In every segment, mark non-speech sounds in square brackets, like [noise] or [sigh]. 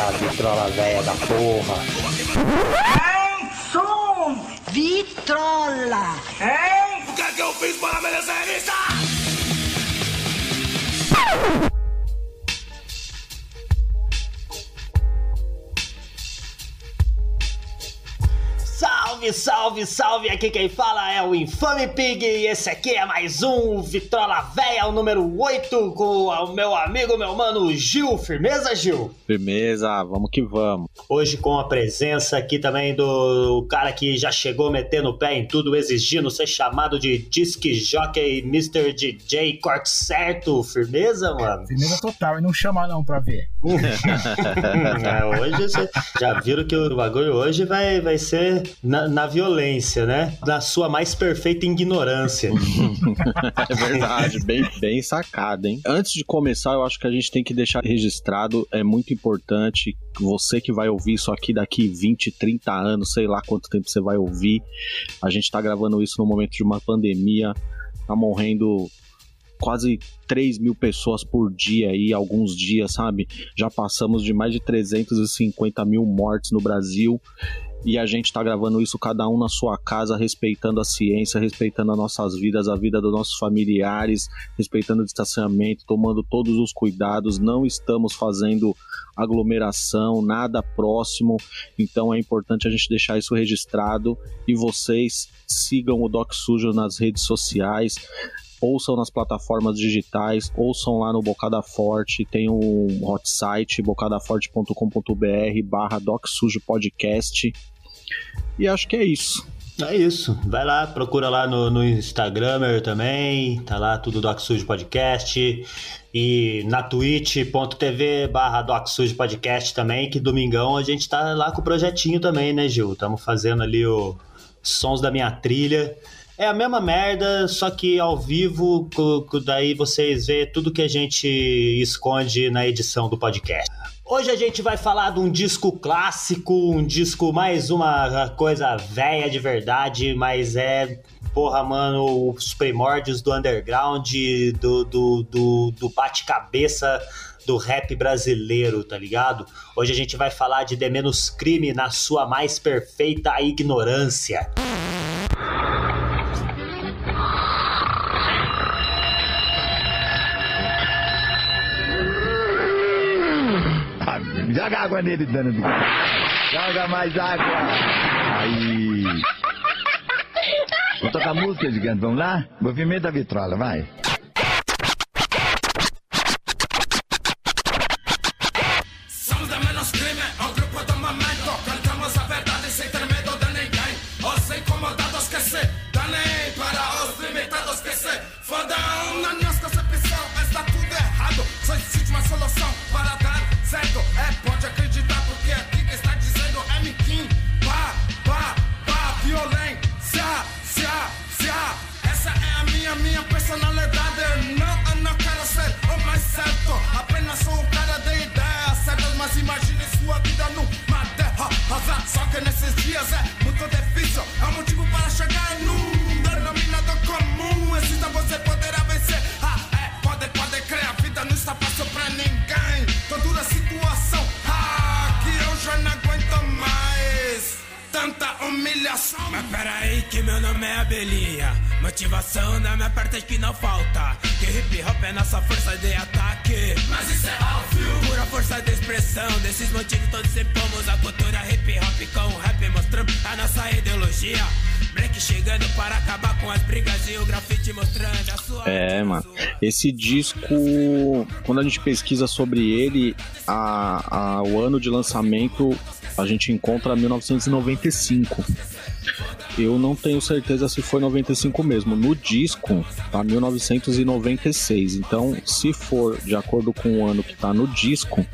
Eita, vitrola velha da porra. Hein, som! Vitrola! Hein? O que é que eu fiz para merecer isso? [laughs] Salve, salve! Aqui quem fala é o Infame Pig e esse aqui é mais um Vitrola Véia, o número 8, com o meu amigo, meu mano Gil. Firmeza, Gil? Firmeza, vamos que vamos. Hoje com a presença aqui também do cara que já chegou metendo o pé em tudo, exigindo ser chamado de Disque Jockey Mr. DJ Corte Certo. Firmeza, mano? Firmeza total, e não chama não pra ver. [laughs] É, hoje já viram que o bagulho hoje vai, vai ser na, na violência, né? Na sua mais perfeita ignorância. [laughs] É verdade, bem, bem sacado, hein? Antes de começar, eu acho que a gente tem que deixar registrado, é muito importante, você que vai ouvir isso aqui daqui 20, 30 anos, sei lá quanto tempo você vai ouvir. A gente tá gravando isso no momento de uma pandemia, tá morrendo quase 3 mil pessoas por dia aí, alguns dias, sabe? Já passamos de mais de 350 mil mortes no Brasil. E a gente tá gravando isso cada um na sua casa, respeitando a ciência, respeitando as nossas vidas, a vida dos nossos familiares, respeitando o distanciamento, tomando todos os cuidados. Não estamos fazendo aglomeração, nada próximo. Então é importante a gente deixar isso registrado. E vocês sigam o Doc Sujo nas redes sociais ouçam nas plataformas digitais, ouçam lá no Bocada Forte, tem um hot site, bocadaforte.com.br barra Doc Sujo Podcast. E acho que é isso. É isso. Vai lá, procura lá no, no Instagram também. Tá lá tudo Doc Sujo Podcast. E na twitch.tv barra Doc Sujo Podcast também, que domingão a gente tá lá com o projetinho também, né, Gil? Estamos fazendo ali o Sons da Minha Trilha. É a mesma merda, só que ao vivo, daí vocês vê tudo que a gente esconde na edição do podcast. Hoje a gente vai falar de um disco clássico, um disco mais uma coisa velha de verdade, mas é, porra, mano, os primórdios do underground, do, do, do, do bate-cabeça do rap brasileiro, tá ligado? Hoje a gente vai falar de The Menos Crime na sua mais perfeita ignorância. Joga água nele, dano. Joga mais água. Aí. Vou tocar música, gigante. Vamos lá? Movimento da vitrola, vai. Rosa. Só que nesses dias é muito difícil. É um motivo para chegar num denominador comum. Exista você poderá vencer. Ah, é, pode, pode crer. A vida não está fácil pra ninguém. Tô dura situação. Ah, que eu já não aguento mais. Tanta humilhação. Mas peraí que meu nome é Abelhinha Motivação da minha parte que não falta Que hip hop é nossa força de ataque Mas isso é óbvio. Pura força de expressão Desses motivos todos impomos a cultura hip hop Com o rap mostrando a nossa ideologia Black chegando para acabar com as brigas E o grafite mostrando a sua É, mano. Esse disco, quando a gente pesquisa sobre ele, a, a- o ano de lançamento a gente encontra 1995. Eu não tenho certeza se foi 95 mesmo. No disco tá 1996. Então, se for de acordo com o ano que tá no disco,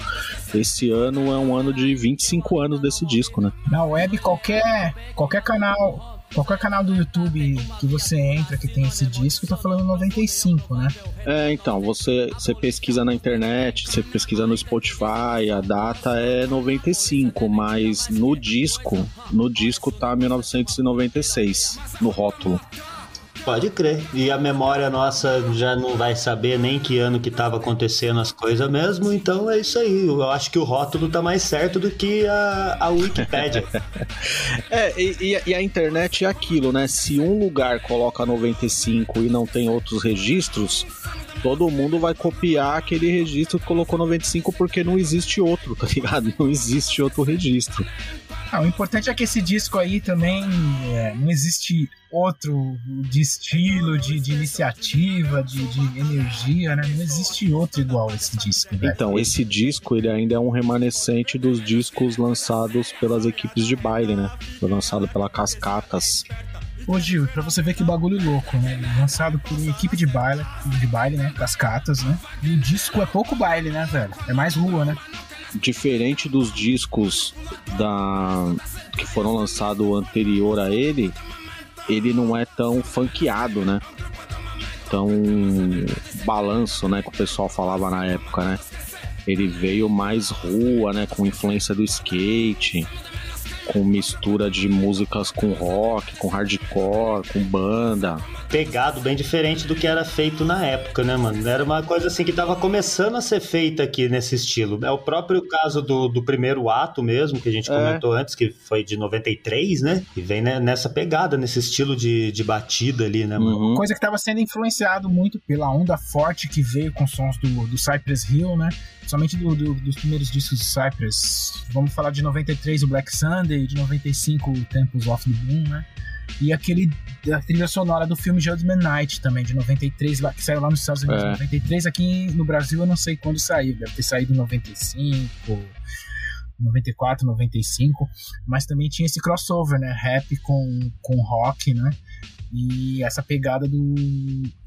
esse ano é um ano de 25 anos desse disco, né? Na web, qualquer, qualquer canal. Qualquer canal do YouTube que você entra que tem esse disco tá falando 95, né? É, então, você, você pesquisa na internet, você pesquisa no Spotify, a data é 95, mas no disco, no disco tá 1996, no rótulo. Pode crer. E a memória nossa já não vai saber nem que ano que tava acontecendo as coisas mesmo, então é isso aí. Eu acho que o rótulo tá mais certo do que a, a Wikipédia. [laughs] é, e, e, a internet é aquilo, né? Se um lugar coloca 95 e não tem outros registros, todo mundo vai copiar aquele registro que colocou 95 porque não existe outro, tá ligado? Não existe outro registro. Ah, o importante é que esse disco aí também é, não existe outro de estilo, de, de iniciativa, de, de, energia, né? Não existe outro igual esse disco. Então, esse disco ele ainda é um remanescente dos discos lançados pelas equipes de baile, né? Foi lançado pela Cascatas. Ô Gil, pra você ver que bagulho louco, né? Lançado por uma equipe de baile, de baile, né? Cascatas, né? E o disco é pouco baile, né, velho? É mais rua, né? Diferente dos discos da que foram lançados anterior a ele, ele não é tão funkeado, né? Tão balanço, né? Que o pessoal falava na época, né? Ele veio mais rua, né? Com influência do skate com mistura de músicas com rock, com hardcore, com banda. Pegado bem diferente do que era feito na época, né, mano? Era uma coisa assim que tava começando a ser feita aqui nesse estilo. É o próprio caso do, do primeiro ato mesmo, que a gente é. comentou antes, que foi de 93, né? E vem né, nessa pegada, nesse estilo de, de batida ali, né, mano? Uhum. Coisa que tava sendo influenciado muito pela onda forte que veio com sons do, do Cypress Hill, né? somente do, do, dos primeiros discos de Cypress. Vamos falar de 93 o Black Sunday, de 95 o Temples of the Moon, né? E aquele a trilha sonora do filme Judgment Night também, de 93, lá, que saiu lá nos Estados Unidos em é. 93. Aqui no Brasil eu não sei quando saiu, deve ter saído em 95, 94, 95. Mas também tinha esse crossover, né? Rap com, com rock, né? E essa pegada do.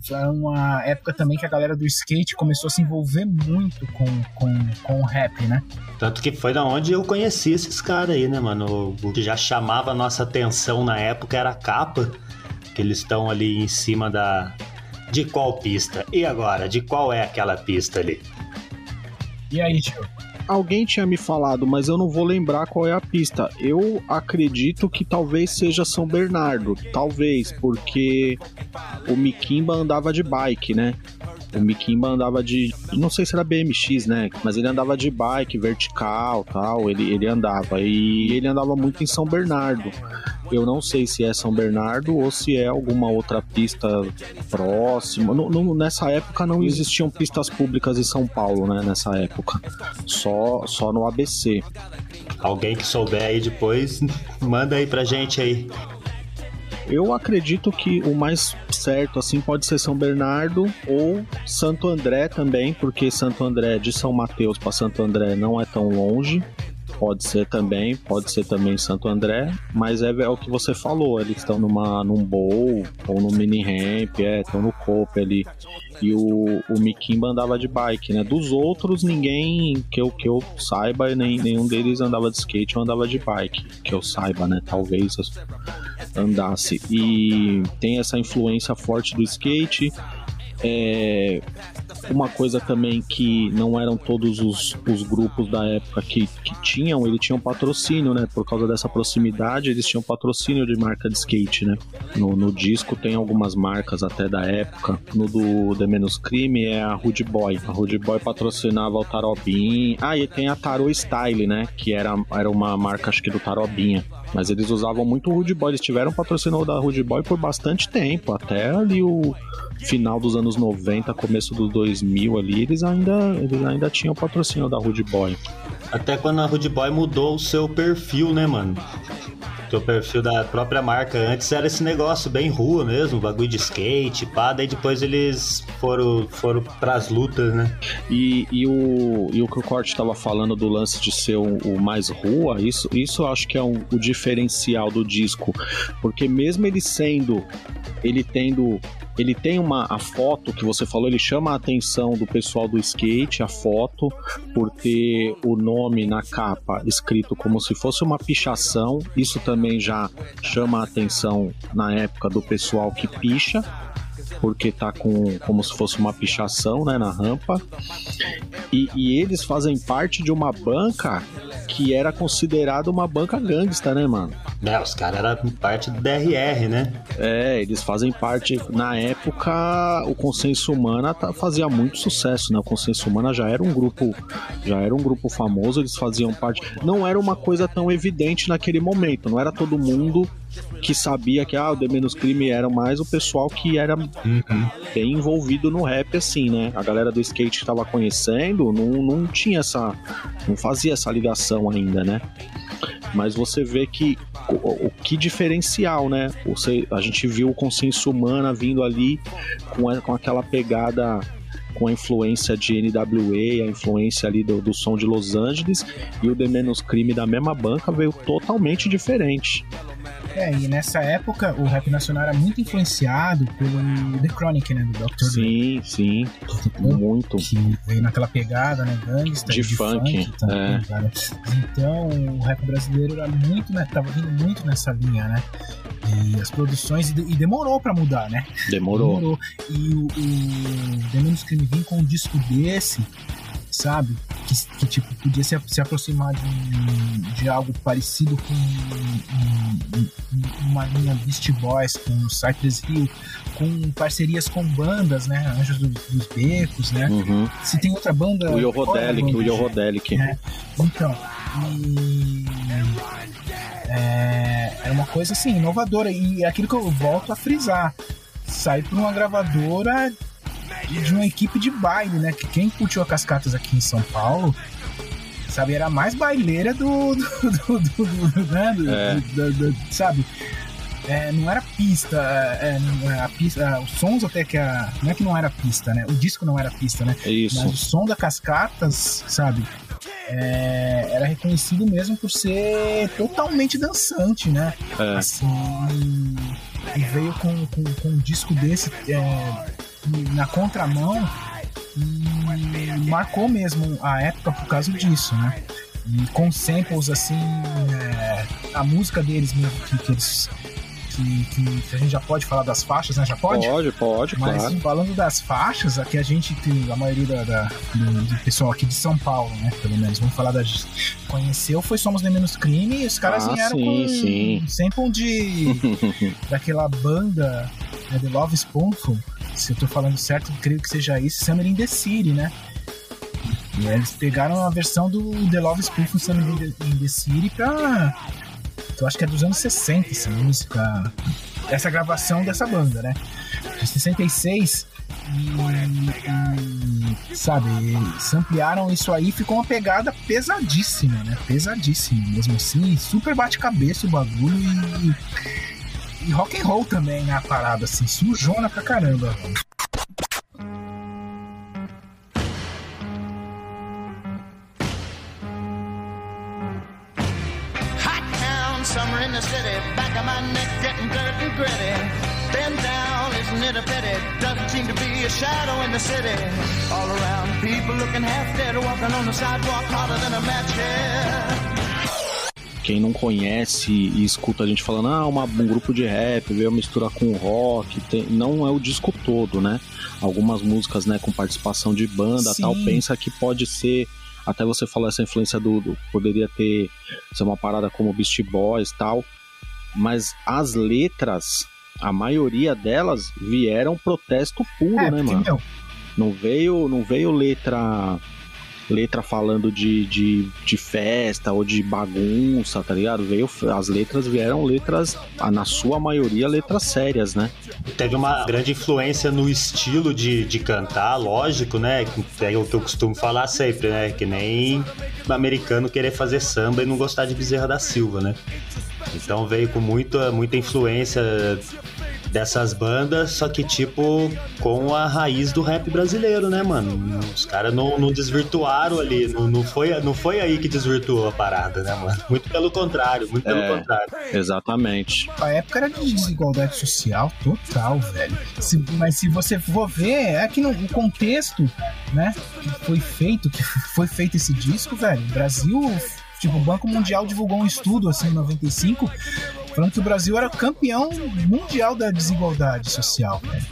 Foi uma época também que a galera do skate começou a se envolver muito com, com, com o rap, né? Tanto que foi da onde eu conheci esses caras aí, né, mano? O que já chamava a nossa atenção na época era a capa, que eles estão ali em cima da. De qual pista? E agora? De qual é aquela pista ali? E aí, tio? Alguém tinha me falado, mas eu não vou lembrar qual é a pista. Eu acredito que talvez seja São Bernardo. Talvez, porque o Mikimba andava de bike, né? O Mikimba andava de. Não sei se era BMX, né? Mas ele andava de bike, vertical tal. Ele, ele andava. E ele andava muito em São Bernardo. Eu não sei se é São Bernardo ou se é alguma outra pista próxima. Nessa época não existiam pistas públicas em São Paulo, né? Nessa época. Só, só no ABC. Alguém que souber aí depois, manda aí pra gente aí. Eu acredito que o mais certo assim pode ser São Bernardo ou Santo André também, porque Santo André de São Mateus para Santo André não é tão longe. Pode ser também, pode ser também Santo André, mas é, é o que você falou, eles estão numa num bowl ou no mini ramp, é, estão no cope ali. E o, o Mikimba andava de bike, né? Dos outros, ninguém que eu, que eu saiba, nem, nenhum deles andava de skate ou andava de bike. Que eu saiba, né? Talvez andasse. E tem essa influência forte do skate. É, uma coisa também que não eram todos os, os grupos da época que, que tinham, ele tinha um patrocínio, né? Por causa dessa proximidade, eles tinham patrocínio de marca de skate, né? No, no disco tem algumas marcas até da época. No do The Menos Crime é a Rude Boy. A Rude Boy patrocinava o Tarobin. Ah, e tem a Taro Style, né? Que era, era uma marca, acho que do Tarobinha. Mas eles usavam muito o Rude Boy. Eles tiveram patrocínio da Rude Boy por bastante tempo. Até ali o final dos anos 90, começo dos 2000 ali, eles ainda, eles ainda tinham patrocínio da Rude Boy. Até quando a Rude Boy mudou o seu perfil, né, mano? que o perfil da própria marca antes era esse negócio bem rua mesmo, bagulho de skate, pá, daí depois eles foram, foram pras lutas, né? E, e, o, e o que o Corte estava falando do lance de ser o, o, mais rua, isso, isso acho que é um, o diferencial do disco, porque mesmo ele sendo, ele tendo ele tem uma a foto que você falou, ele chama a atenção do pessoal do skate, a foto, por ter o nome na capa escrito como se fosse uma pichação. Isso também já chama a atenção na época do pessoal que picha, porque tá com como se fosse uma pichação né, na rampa. E, e, eles fazem parte de uma banca que era considerada uma banca gangsta, né, mano? É, os caras eram parte do DRR, né? É, eles fazem parte. Na época, o Consenso Humana tá, fazia muito sucesso, né? O Consenso Humana já era um grupo, já era um grupo famoso, eles faziam parte. Não era uma coisa tão evidente naquele momento, não era todo mundo que sabia que ah, o The Menos Crime era mais o pessoal que era bem envolvido no rap, assim, né? A galera do skate que tava conhecendo não, não tinha essa. não fazia essa ligação ainda, né? Mas você vê que o, o que diferencial, né? Você, a gente viu o Consciência Humana vindo ali com, a- com aquela pegada com a influência de NWA, a influência ali do, do som de Los Angeles, e o The Menos Crime da mesma banca veio totalmente diferente. É, e nessa época o rap nacional era muito influenciado pelo The Chronic, né? Do Dr. Sim, sim, muito. Que veio naquela pegada, né? Gangsta, De funk, também, é. Então, o rap brasileiro era muito, né? Tava vindo muito nessa linha, né? E as produções, e, de- demorou pra mudar, né? Demorou. E o, o The Menos Crime vir com um disco desse, sabe? Que, que, tipo, podia se, se aproximar de, de algo parecido com um- um- uma linha Beast Boys, com Cypress Hill, com parcerias com bandas, né? Anjos do- dos Becos, né? Uhum. Se tem outra banda. O é Yorodelic, banda, o? Yorodelic. É, então, e é, é uma coisa assim, inovadora. E é aquilo que eu volto a frisar. Sai por uma gravadora de uma equipe de baile, né? Que quem curtiu a Cascatas aqui em São Paulo, sabe, era mais baileira do. do, do, do- do- né? É. sabe? É, não era pista, é, não é, a pista, os sons até que a. Não é que não era pista, né? O disco não era pista, né? Isso. Mas o som da Cascatas, sabe? é, era reconhecido mesmo por ser totalmente dançante, né? É. Assim, e veio com, com, com um disco desse é, na contramão e marcou mesmo a época por causa disso, né? E com samples assim, é, a música deles mesmo, que, que eles. Que, que a gente já pode falar das faixas, né? Já pode? Pode, pode, Mas claro. falando das faixas, aqui a gente tem a maioria da, da- do, do pessoal aqui de São Paulo, né? Pelo menos, vamos falar da. Conheceu, foi Somos de Menos Crime e os caras Ah, vieram sim, com sim. um sample de. [laughs] daquela banda né, The Love Spoonful. Se eu tô falando certo, creio que seja isso, Summer in the City, né? E eles pegaram a versão do The Love Spoonful Summer in the, in the City pra. Eu acho que é dos anos 60 essa música. Essa gravação dessa banda, né? De 66. E, e, sabe, eles ampliaram isso aí ficou uma pegada pesadíssima, né? Pesadíssima mesmo assim. Super bate-cabeça o bagulho e. E rock and roll também, né? A parada, assim, sujona pra caramba. velho. And gritty. Bend down, isn't it a pity? Doesn't seem to be a shadow in the city. All around, people looking half dead, walking on the sidewalk harder than a match head. Quem não conhece e escuta a gente falando, ah, uma, um grupo de rap veio misturar com rock, tem- não é o disco todo, né? Algumas músicas, né, com participação de banda Sim. tal, pensa que pode ser. Até você falou essa influência do, do- Poderia ter ser uma parada como Beast Boys tal. Mas as letras, a maioria delas vieram protesto puro, É, né, mano? meu, Não veio, não veio letra letra falando de, de, de festa ou de bagunça, tá ligado? Veio as letras vieram letras, na sua maioria letras sérias, né? Teve uma grande influência no estilo de, de cantar, lógico, né? Que É o que eu costumo falar sempre, né? Que nem americano querer fazer samba e não gostar de Bezerra da Silva, né? Então veio com muita, muita influência dessas bandas, só que tipo com a raiz do rap brasileiro, né, mano? Os caras não, não desvirtuaram ali, não, não, foi, não foi aí que desvirtuou a parada, né, mano? Muito pelo contrário, muito pelo É. contrário. Exatamente. a época era de desigualdade social total, velho. Se- mas se você for ver, é que no o contexto, né, que foi feito, que foi feito esse disco, velho, o Brasil, tipo, o Banco Mundial divulgou um estudo, assim, em 95, falando que o Brasil era campeão mundial da desigualdade social, velho.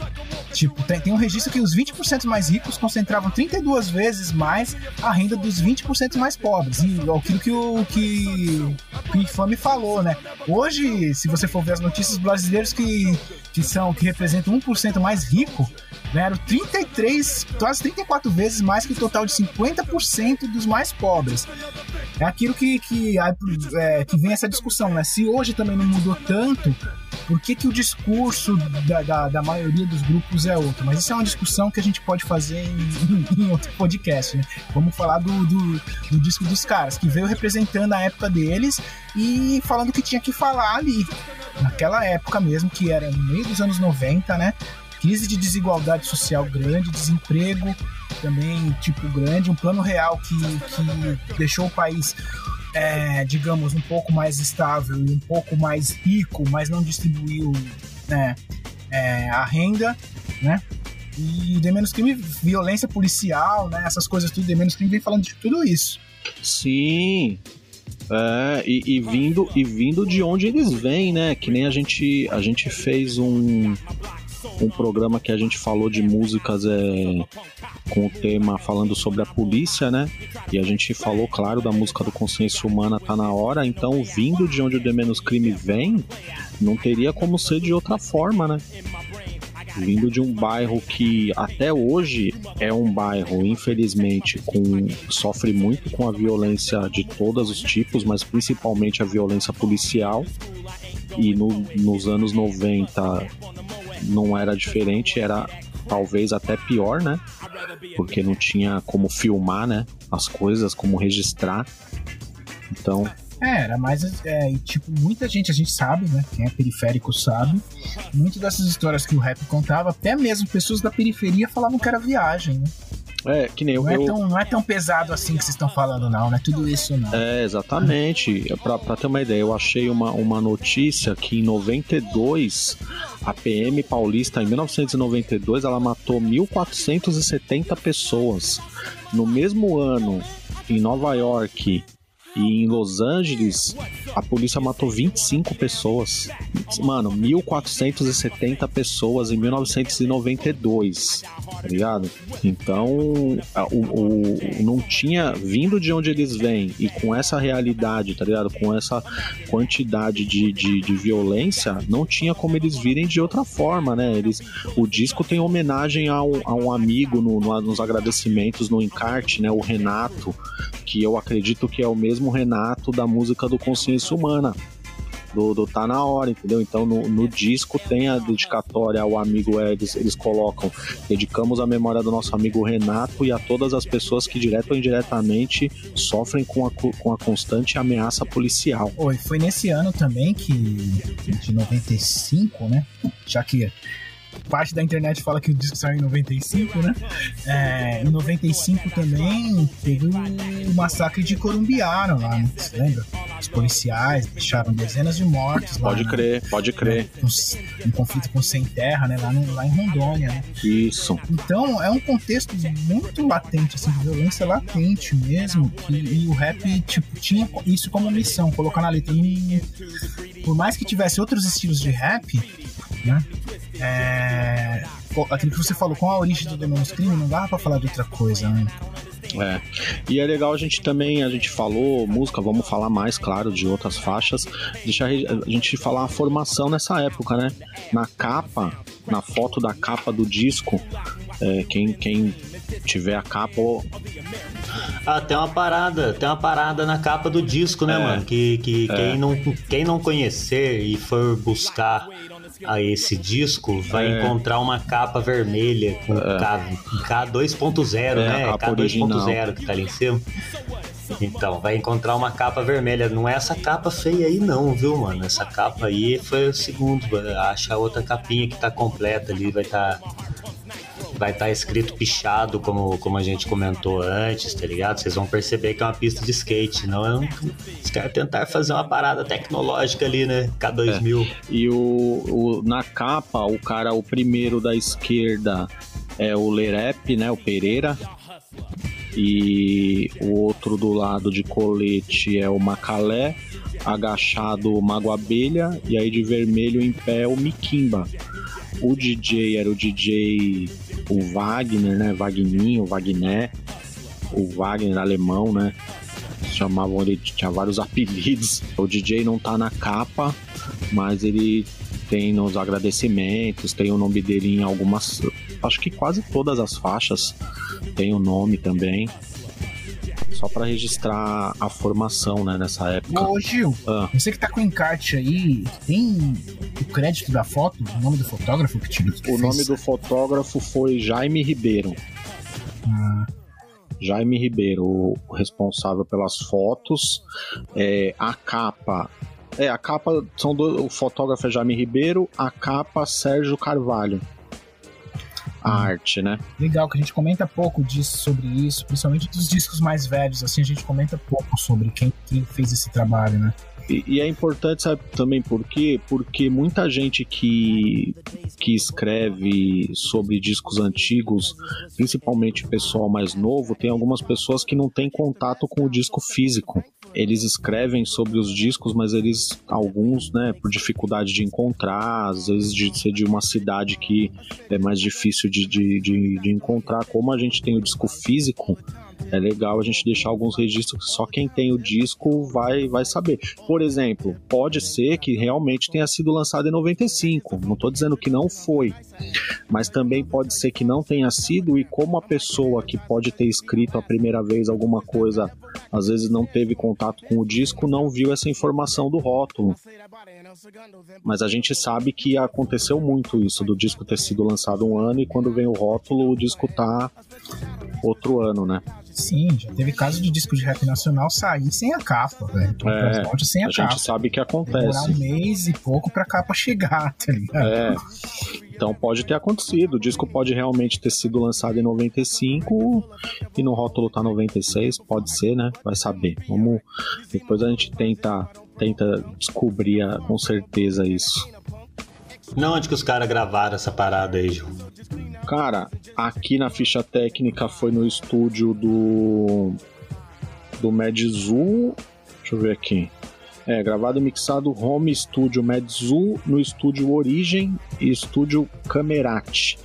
Tipo, tem, tem um registro que os 20% mais ricos concentravam 32 vezes mais a renda dos 20% mais pobres. E aquilo que o, que o Infame falou, né? Hoje, se você for ver as notícias, brasileiros que, que são, que representam 1% mais rico, ganharam 33, quase 34 vezes mais que o total de 50% dos mais pobres. É aquilo que, que, é, que vem essa discussão, né? Se hoje também não mudou tanto, por que, que o discurso da, da, da, maioria dos grupos é outro? Mas isso é uma discussão que a gente pode fazer em, [laughs] em outro podcast, né? Vamos falar do, do, do, disco dos caras, que veio representando a época deles e falando o que tinha que falar ali. Naquela época mesmo, que era no meio dos anos 90, né? Crise de desigualdade social grande, desemprego também, tipo, grande, um plano real que, que deixou o país é, digamos, um pouco mais estável e um pouco mais rico, mas não distribuiu né, é, a renda, né? E de menos crime, violência policial, né? Essas coisas tudo, de menos crime vem falando de tudo isso. Sim. É, e, e, vindo, e vindo de onde eles vêm, né? Que nem a gente, a gente fez um, um programa que a gente falou de músicas é, com o tema falando sobre a polícia, né? E a gente falou, claro, da música do Consciência Humana Tá Na Hora, então vindo de onde o The Menos Crime vem, não teria como ser de outra forma, né? Vindo de um bairro que até hoje é um bairro, infelizmente, com sofre muito com a violência de todos os tipos, mas principalmente a violência policial. E no, nos anos 90 não era diferente, era talvez até pior, né? Porque não tinha como filmar, né? As coisas, como registrar. Então. É, era mais. É, tipo, muita gente, a gente sabe, né? Quem é periférico sabe. Muitas dessas histórias que o rap contava, até mesmo pessoas da periferia falavam que era viagem, né? É, que nem não eu. É tão, não é tão pesado assim que vocês estão falando, não, não é tudo isso, não. É, exatamente. Pra, pra ter uma ideia, eu achei uma, uma notícia que em 92, a PM paulista, em 1992, ela matou 1.470 pessoas. No mesmo ano, em Nova York, e em Los Angeles, a polícia matou 25 pessoas. Mano, 1.470 pessoas em 1992, tá ligado? Então, o, o, não tinha, vindo de onde eles vêm e com essa realidade, tá ligado? Com essa quantidade de, de, de violência, não tinha como eles virem de outra forma, né? Eles, o disco tem homenagem a um, a um amigo no, no, nos agradecimentos no encarte, né? O Renato, que eu acredito que é o mesmo Renato da música do Consciência Humana. Do, do Tá Na Hora, entendeu? Então no, no disco tem a dedicatória ao amigo Eles, eles colocam, dedicamos a memória do nosso amigo Renato e a todas as pessoas que direto ou indiretamente sofrem com a, com a constante ameaça policial. Oi, foi nesse ano também que, de 95, né? Já que parte da internet fala que o disco saiu em 95, né? É, em 95 também teve o massacre de Corumbiara lá, né? Você lembra? Os policiais deixaram dezenas de mortos lá. Pode crer, né? pode crer. Um, um, conflito com sem terra, né? Lá, no, lá em Rondônia, né? Isso. Então é um contexto muito latente, assim, de violência latente mesmo. E, e o rap, tipo, tinha isso como missão, colocar na letra. E, por mais que tivesse outros estilos de rap, né? É, aquilo que você falou, com a origem do Demônios Crime, não dava pra falar de outra coisa, né? É. E é legal a gente também, a gente falou música, vamos falar mais, claro, de outras faixas. Deixar a gente falar a formação nessa época, né? Na capa, na foto da capa do disco, é, quem, quem tiver a capa. Ah, tem uma parada, tem uma parada na capa do disco, né, é, mano? Que, que é. quem, não, quem não conhecer e for buscar a esse disco vai é. encontrar uma capa vermelha com é. K, 2.0 é, né? K2.0 que tá ali em cima. Então, vai encontrar uma capa vermelha. Não é essa capa feia aí, não, viu, mano? Essa capa aí foi o segundo. Acha a outra capinha que tá completa ali, vai estar. Tá vai estar tá escrito pichado, como, como a gente comentou antes, tá ligado? Vocês vão perceber que é uma pista de skate, não é um... Os caras tentaram fazer uma parada tecnológica ali, né? K2000. É. E o, o, na capa, o cara, o primeiro da esquerda é o Lerep, né? O Pereira. E o outro do lado de colete é o Macalé agachado o Mago Abelha e aí de vermelho em pé o Miquimba. O DJ era o DJ o Wagner, né? Wagninho, Wagner, o Wagner alemão, né? chamavam ele, tinha vários [laughs] apelidos. O DJ não tá na capa, mas ele tem nos agradecimentos, tem o nome dele em algumas, acho que quase todas as faixas tem o nome também. Só para registrar a formação, né, nessa época. Ô, Gil, Ah. você que tá com o encarte aí, tem o crédito da foto, o nome do fotógrafo que tirou? O nome do fotógrafo foi Jaime Ribeiro. Ah, Jaime Ribeiro, o responsável pelas fotos. É, a capa. É, a capa são do, o fotógrafo é Jaime Ribeiro, a capa Sérgio Carvalho. A arte, né? legal que a gente comenta pouco disso sobre isso, principalmente dos discos mais velhos, assim, a gente comenta pouco sobre quem, quem fez esse trabalho, né? E, e é importante, sabe também por quê? Porque muita gente que, que escreve sobre discos antigos, principalmente pessoal mais novo, tem algumas pessoas que não têm contato com o disco físico. Eles escrevem sobre os discos, mas eles, alguns, né, por dificuldade de encontrar, às vezes de ser de uma cidade que é mais difícil de, de, de, de encontrar. Como a gente tem o disco físico, é legal a gente deixar alguns registros que só quem tem o disco vai, vai saber. Por exemplo, pode ser que realmente tenha sido lançado em 95, não estou dizendo que não foi, mas também pode ser que não tenha sido, e como a pessoa que pode ter escrito a primeira vez alguma coisa, às vezes não teve contato com o disco, não viu essa informação do rótulo. Mas a gente sabe que aconteceu muito isso, do disco ter sido lançado um ano e quando vem o rótulo, o disco tá outro ano, né? Sim, já teve caso de disco de rap nacional sair sem a capa, velho. Então, É, transporte sem a, A capa. gente sabe que Demorar acontece. um mês e pouco pra capa chegar, [laughs] tá ligado? É. Então pode ter acontecido. O disco pode realmente ter sido lançado em 95 e no rótulo tá 96. Pode ser, né? Vai saber. Vamos. Depois a gente tenta, tenta descobrir a- com certeza isso. Não, onde que os caras gravaram essa parada aí, Ju? Cara, aqui na ficha técnica foi no estúdio do. do Medzu. Deixa eu ver aqui. É, gravado e mixado Home Studio Medzu no estúdio Origem e estúdio Camerati.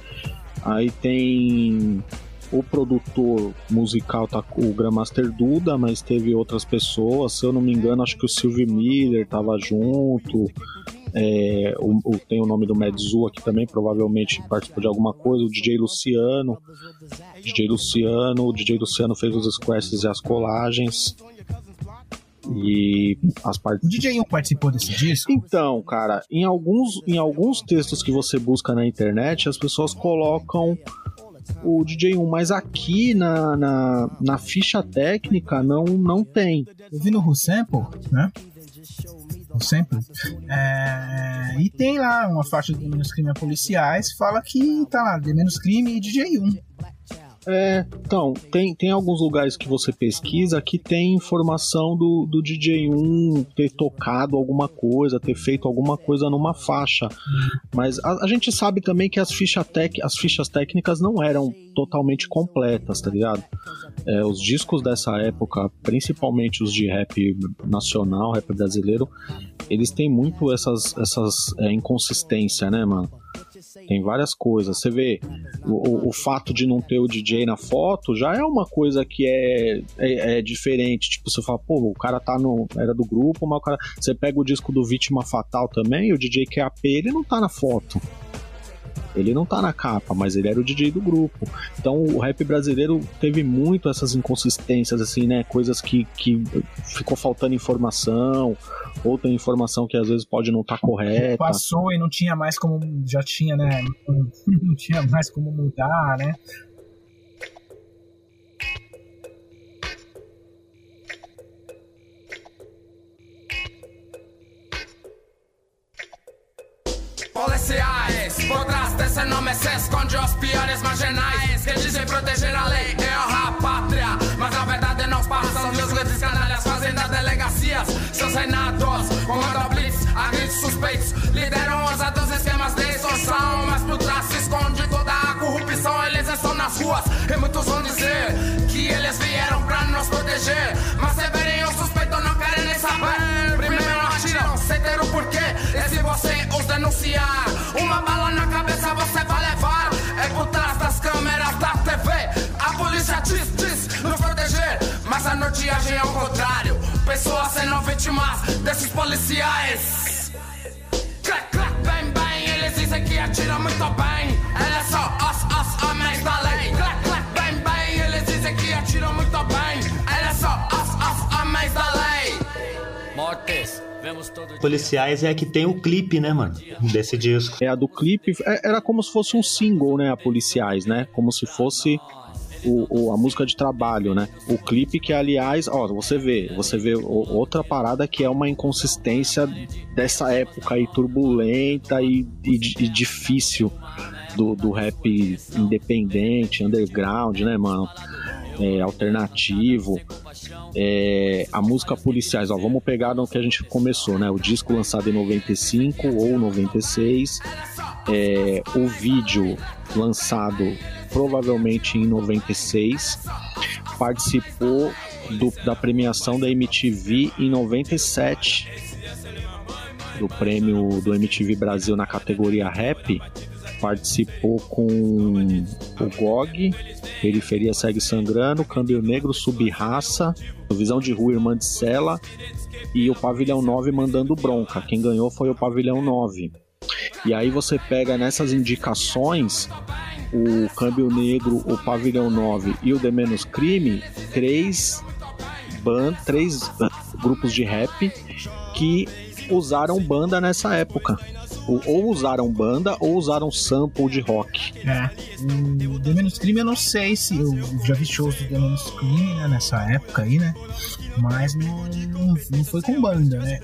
Aí tem o produtor musical tá o Grandmaster Duda, mas teve outras pessoas. Se eu não me engano, acho que o Silvio Miller tava junto. É, o, o- tem o nome do Medzu aqui também, provavelmente participou de alguma coisa. O DJ Luciano. DJ Luciano. O DJ Luciano fez os squares e as colagens. E as partes. O DJ 1 participou desse disco? Então, cara, em alguns, em alguns textos que você busca na internet, as pessoas colocam o DJ1, mas aqui na, na, na ficha técnica não, não tem. Eu vi no Rusample, né? Rusample. É... E tem lá uma faixa de menos crime policiais, fala que tá lá, de menos crime e DJ 1. É, então, tem, tem alguns lugares que você pesquisa que tem informação do, do DJ1 ter tocado alguma coisa, ter feito alguma coisa numa faixa. Mas a, a gente sabe também que as, ficha tec, as fichas técnicas não eram totalmente completas, tá ligado? É, os discos dessa época, principalmente os de rap nacional, rap brasileiro, eles têm muito essas, essas é, inconsistência, né, mano? Tem várias coisas. Você vê o, o- fato de não ter o DJ na foto já é uma coisa que é, é, é diferente. Tipo, você fala, pô, o cara tá no. Era do grupo, mas o cara. Você pega o disco do Vítima Fatal também, o DJ QAP, ele não tá na foto. Ele não tá na capa, mas ele era o DJ do grupo. Então o rap brasileiro teve muito essas inconsistências, assim, né? Coisas que, que ficou faltando informação, ou tem informação que às vezes pode não estar correta. Passou e não tinha mais como. Já tinha, né? Não, [laughs] não tinha mais como mudar, né? Policiais, se esconde os piores marginais. Que dizem proteger a lei e honrar a pátria Mas na verdade não passam. De os grandes canalhas Fazem das delegacias seus reinados. Comandam blitz, agentes suspeitos. Lideram os atos esquemas de extorsão. Mas por trás se esconde toda a corrupção. Eles estão nas ruas e muitos vão dizer Que eles vieram pra nos proteger. Mas se verem o suspeito não querem nem saber. Primeiro atiram sem ter o porquê. E se você os denunciar Uma bala na cabeça você vai É por trás das câmeras da TV A polícia diz, diz nos proteger Mas a agem ao contrário. Pessoas sendo vítimas desses policiais. Clac, clac, bem, bem, eles dizem que atiram muito bem. Ela é só os, os homens da lei. Clac, clac, bem, bem, eles dizem que atiram muito bem. Ela é só os, os homens da lei. Policiais é a que tem o clipe, né, mano? Desse disco. É a do clipe, é- era como se fosse um single, né? A Policiais, né? Como se fosse o, o- a música de trabalho, né? O clipe que, aliás, ó, você vê, você vê o- outra parada que é uma inconsistência dessa época aí turbulenta e, e e difícil do, do rap independente, underground, né, mano? É, alternativo. É, a música Policiais, ó, vamos pegar no que a gente começou, né? O disco lançado em 95 ou 96, é, o vídeo lançado provavelmente em 96, participou do- da premiação da MTV em 97, do prêmio do MTV Brasil na categoria rap, participou com o GOG, Periferia Segue Sangrando, Câmbio Negro, Subraça, Visão de Rua Irmã de Sela e o Pavilhão 9 mandando bronca. Quem ganhou foi o Pavilhão 9. E aí você pega nessas indicações o Câmbio Negro, o Pavilhão 9 e o The Menos Crime, três, ban três grupos de rap que usaram banda nessa época. Ou- Ou usaram banda ou usaram sample de rock. É. O The Menos Crime eu não sei se. Eu já vi shows do The Menos Crime, né? Nessa época aí, né? Mas não, não, não foi com banda, né?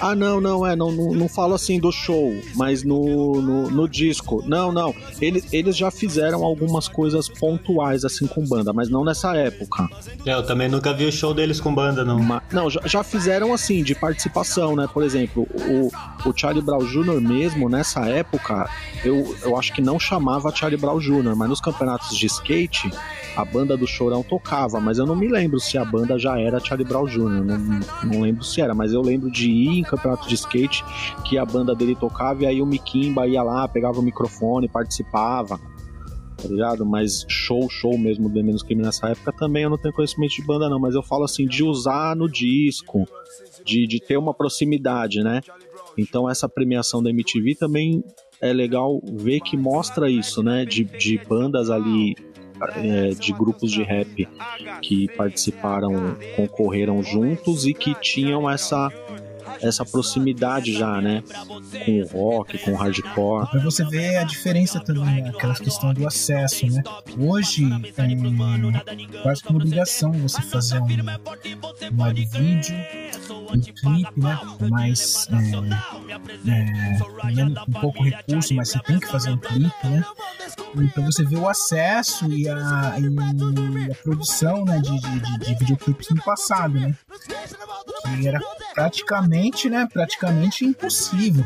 Ah, não, não, é, não, não, não falo assim do show, mas no, no, no disco. Não, não. Eles, eles já fizeram algumas coisas pontuais, assim, com banda, mas não nessa época. É, Eu também nunca vi o show deles com banda, não. Ma- não, já, já fizeram assim, de participação, né? Por exemplo, o, o Charlie Brown Jr. mesmo, nessa época, eu, eu acho que não chamava Charlie Brown Jr., mas nos campeonatos de skate, a banda do Chorão tocava, mas eu não me lembro se a banda já era Charlie Brown Jr., não, não lembro se era, mas eu lembro de ir em campeonato de skate que a banda dele tocava e aí o Mikimba ia lá, pegava o microfone, participava. Tá ligado? Mas show, show mesmo do Menos Crime nessa época também eu não tenho conhecimento de banda, não. Mas eu falo assim, de usar no disco, de, de ter uma proximidade, né? Então essa premiação da MTV também é legal ver que mostra isso, né? De, de bandas ali, é, de grupos de rap que participaram, concorreram juntos e que tinham essa essa proximidade já, né? Com o rock, com o hardcore. Pra você ver a diferença também, né? aquelas questão do acesso, né? Hoje é quase uma obrigação você fazer um, um vídeo, um clipe, né? Mais é, é, um pouco recurso, mas você tem que fazer um clipe, né? E pra você ver o acesso e a, e a produção né, de, de- de videoclipes no passado, né? Que era praticamente, né? Praticamente impossível.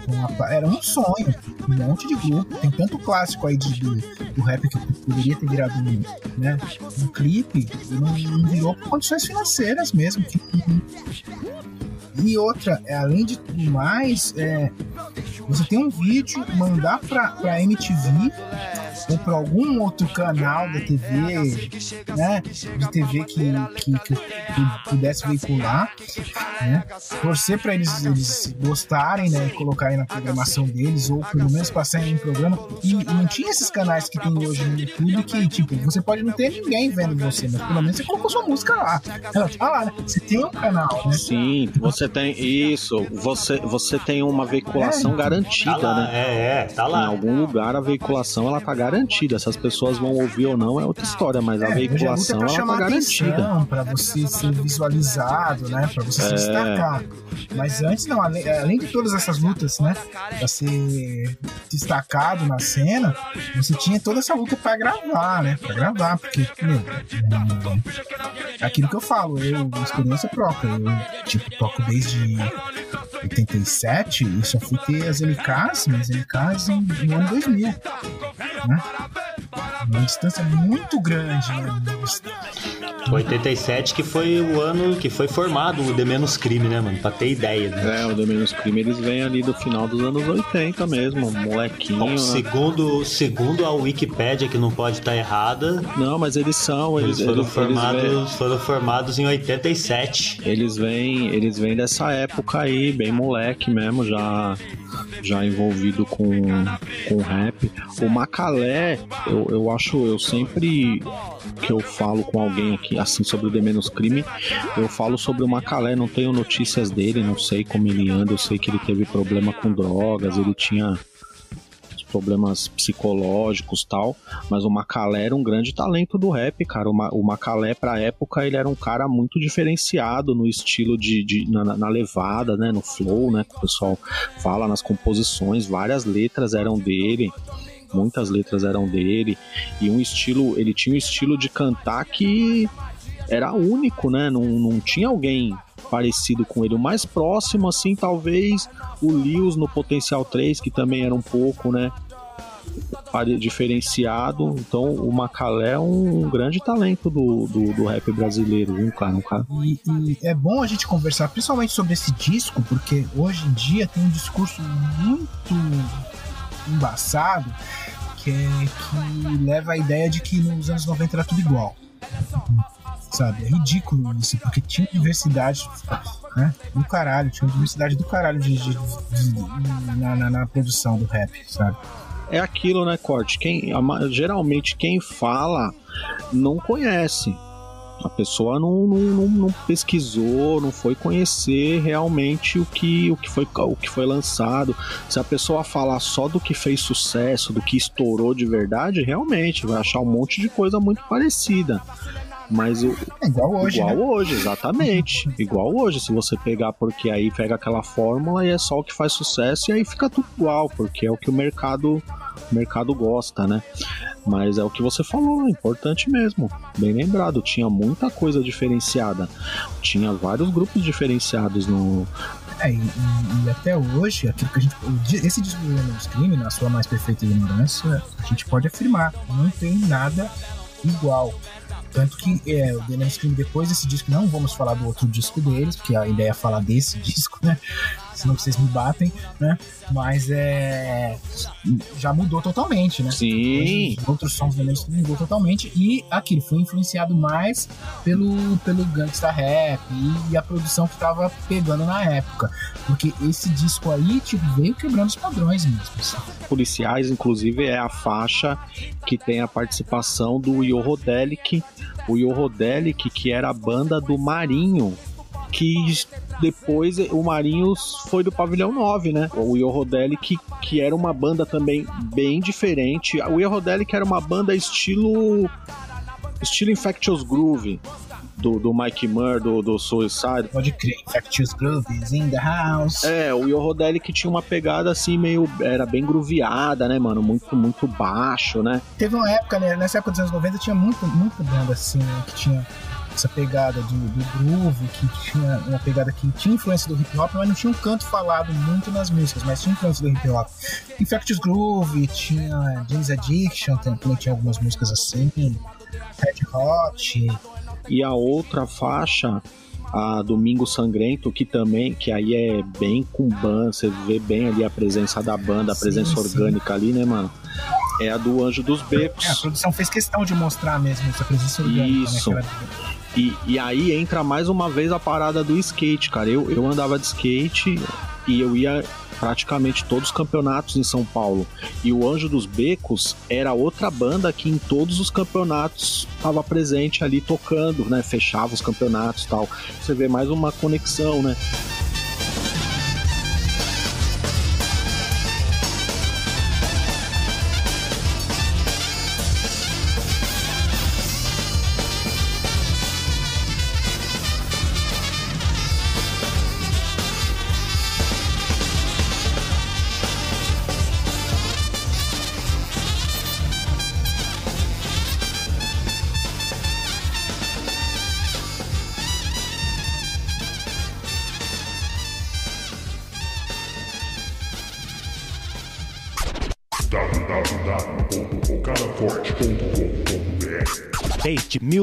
Era um sonho. Um monte de grupo. Tem tanto clássico aí de, do, do rap que poderia ter virado um, né, um clipe e não, não virou por condições financeiras mesmo. que- e outra, é, além de tudo mais, é, você tem um vídeo, mandar pra, pra MTV ou pra algum outro canal da TV, né? De TV que, que, que, que pudesse veicular, né? Torcer pra eles, eles gostarem, né? Colocarem na programação deles, ou pelo menos passarem em programa. E não tinha esses canais que tem hoje no YouTube que, tipo, você pode não ter ninguém vendo você, mas pelo menos você colocou sua música lá. Ela tá lá, né? Você tem um canal, né? Sim, você tem isso. Você, você tem uma veiculação É, garantida, Tá lá, né? é, é, tá Em lá. algum lugar a veiculação ela tá garantida. Se as pessoas vão ouvir ou não é outra história, mas a É, é veiculação pra ela tá garantida. pra você ser visualizado, né? Pra você se É. destacar. Mas antes, não, além, além de todas essas lutas, né? Pra ser destacado na cena, você tinha toda essa luta pra gravar, né? Pra gravar, porque, meu, é aquilo que eu falo, eu, experiência própria, eu, tipo, toco desde 87 e só fui ter as LKs, minhas LKs em, no ano 2000, né? Uma distância muito grande, né? 87 que foi o ano que foi formado o The Menos Crime, né, mano? Pra ter ideia. Né? É, o The Menos Crime eles vêm ali do final dos anos 80 mesmo, molequinho. Bom, né? segundo, segundo a Wikipédia, que não pode estar errada. Não, mas eles são. Eles, eles foram, eles, formados, eles foram formados em 87. Eles vêm, eles vêm dessa época aí, bem moleque mesmo, já já envolvido com, com rap. O Macalé, eu, eu acho, eu sempre que eu falo com alguém aqui, assim, sobre o The Menos Crime, eu falo sobre o Macalé, não tenho notícias dele, não sei como ele anda, eu sei que ele teve problema com drogas, ele tinha problemas psicológicos tal, mas o Macalé era um grande talento do rap, cara. O, Ma o Macalé, pra época, ele era um cara muito diferenciado no estilo de. de na, na, levada, né? No flow, né? Que o pessoal fala nas composições, várias letras eram dele. Muitas letras eram dele e um estilo, ele tinha um estilo de cantar que era único, né? Não, não tinha alguém parecido com ele. O mais próximo, assim, talvez o Lewis no Potencial 3, que também era um pouco, né? diferenciado. Então, o Macalé é um, grande talento do, do, do, rap brasileiro, viu, cara? Um cara. E, e, é bom a gente conversar principalmente sobre esse disco, porque hoje em dia tem um discurso muito embaçado que, é, que leva a ideia de que nos anos 90 era tudo igual sabe? É ridículo isso, porque tinha diversidade, né? Do caralho, tinha diversidade do caralho de, de, de na, na, na, produção do rap, sabe? É aquilo, né, Corte? Quem, geralmente quem fala não conhece. A pessoa não, não, não, não, pesquisou, não foi conhecer realmente o que, o, que foi, o que foi lançado. Se a pessoa falar só do que fez sucesso, do que estourou de verdade, realmente vai achar um monte de coisa muito parecida. Mas o. É igual hoje. Igual né? hoje, exatamente. igual hoje. Se você pegar, porque aí pega aquela fórmula e é só o que faz sucesso e aí fica tudo igual, porque é o que o mercado, o mercado gosta, né? Mas é o que você falou, é importante mesmo. Bem lembrado, tinha muita coisa diferenciada. Tinha vários grupos diferenciados no, é, e, e, até hoje, aquilo que a gente. Esse disco do Crime, na sua mais perfeita ignorância, a gente pode afirmar, não tem nada igual. Tanto que é, o The Scream, depois desse disco, não vamos falar do outro disco deles, porque a ideia é falar desse [laughs] disco, né? Senão vocês me batem, né? Mas é. Já mudou totalmente, né? Sim. Os outros sons Scream mudou totalmente. E aquilo foi influenciado mais pelo, pelo gangsta rap e, e a produção que tava pegando na época. Porque esse disco aí, tipo, veio quebrando os padrões mesmo. Assim. Policiais, inclusive, é a faixa que tem a participação do Yorodelic o Yorodelic, que era a banda do Marinho, que depois o Marinho foi do Pavilhão 9, né? O Yorodelic, que era uma banda também bem diferente. O Yorodelic era uma banda estilo estilo Infectious Groove, do, do Mike Murr, do, do Suicide. Pode crer, Infectious Grooves in the house. É, o Yorodelic tinha uma pegada assim meio. Era bem grooveada, né, mano? Muito, muito baixo, né? Teve uma época, né? Nessa época dos anos 90 tinha muito, muito banda assim, né, que tinha essa pegada do, do groove, que tinha uma pegada que tinha influência do hip hop, mas não tinha um canto falado muito nas músicas, mas tinha influência do hip hop. Infectious Groove, tinha James Addiction, também tinha algumas músicas assim, Red Hot. E a outra faixa a Domingo Sangrento, que também, que aí é bem com banda, você vê bem ali a presença da banda, a presença sim, orgânica sim. ali, né, mano? É a do Anjo dos Becos. É, a produção fez questão de mostrar mesmo essa presença orgânica. Isso. Né, e, e aí entra mais uma vez a parada do skate, cara. Eu, eu andava de skate e eu ia praticamente todos os campeonatos em São Paulo. E o Anjo dos Becos era outra banda que em todos os campeonatos estava presente ali tocando, né? Fechava os campeonatos e tal. Você vê mais uma conexão, né?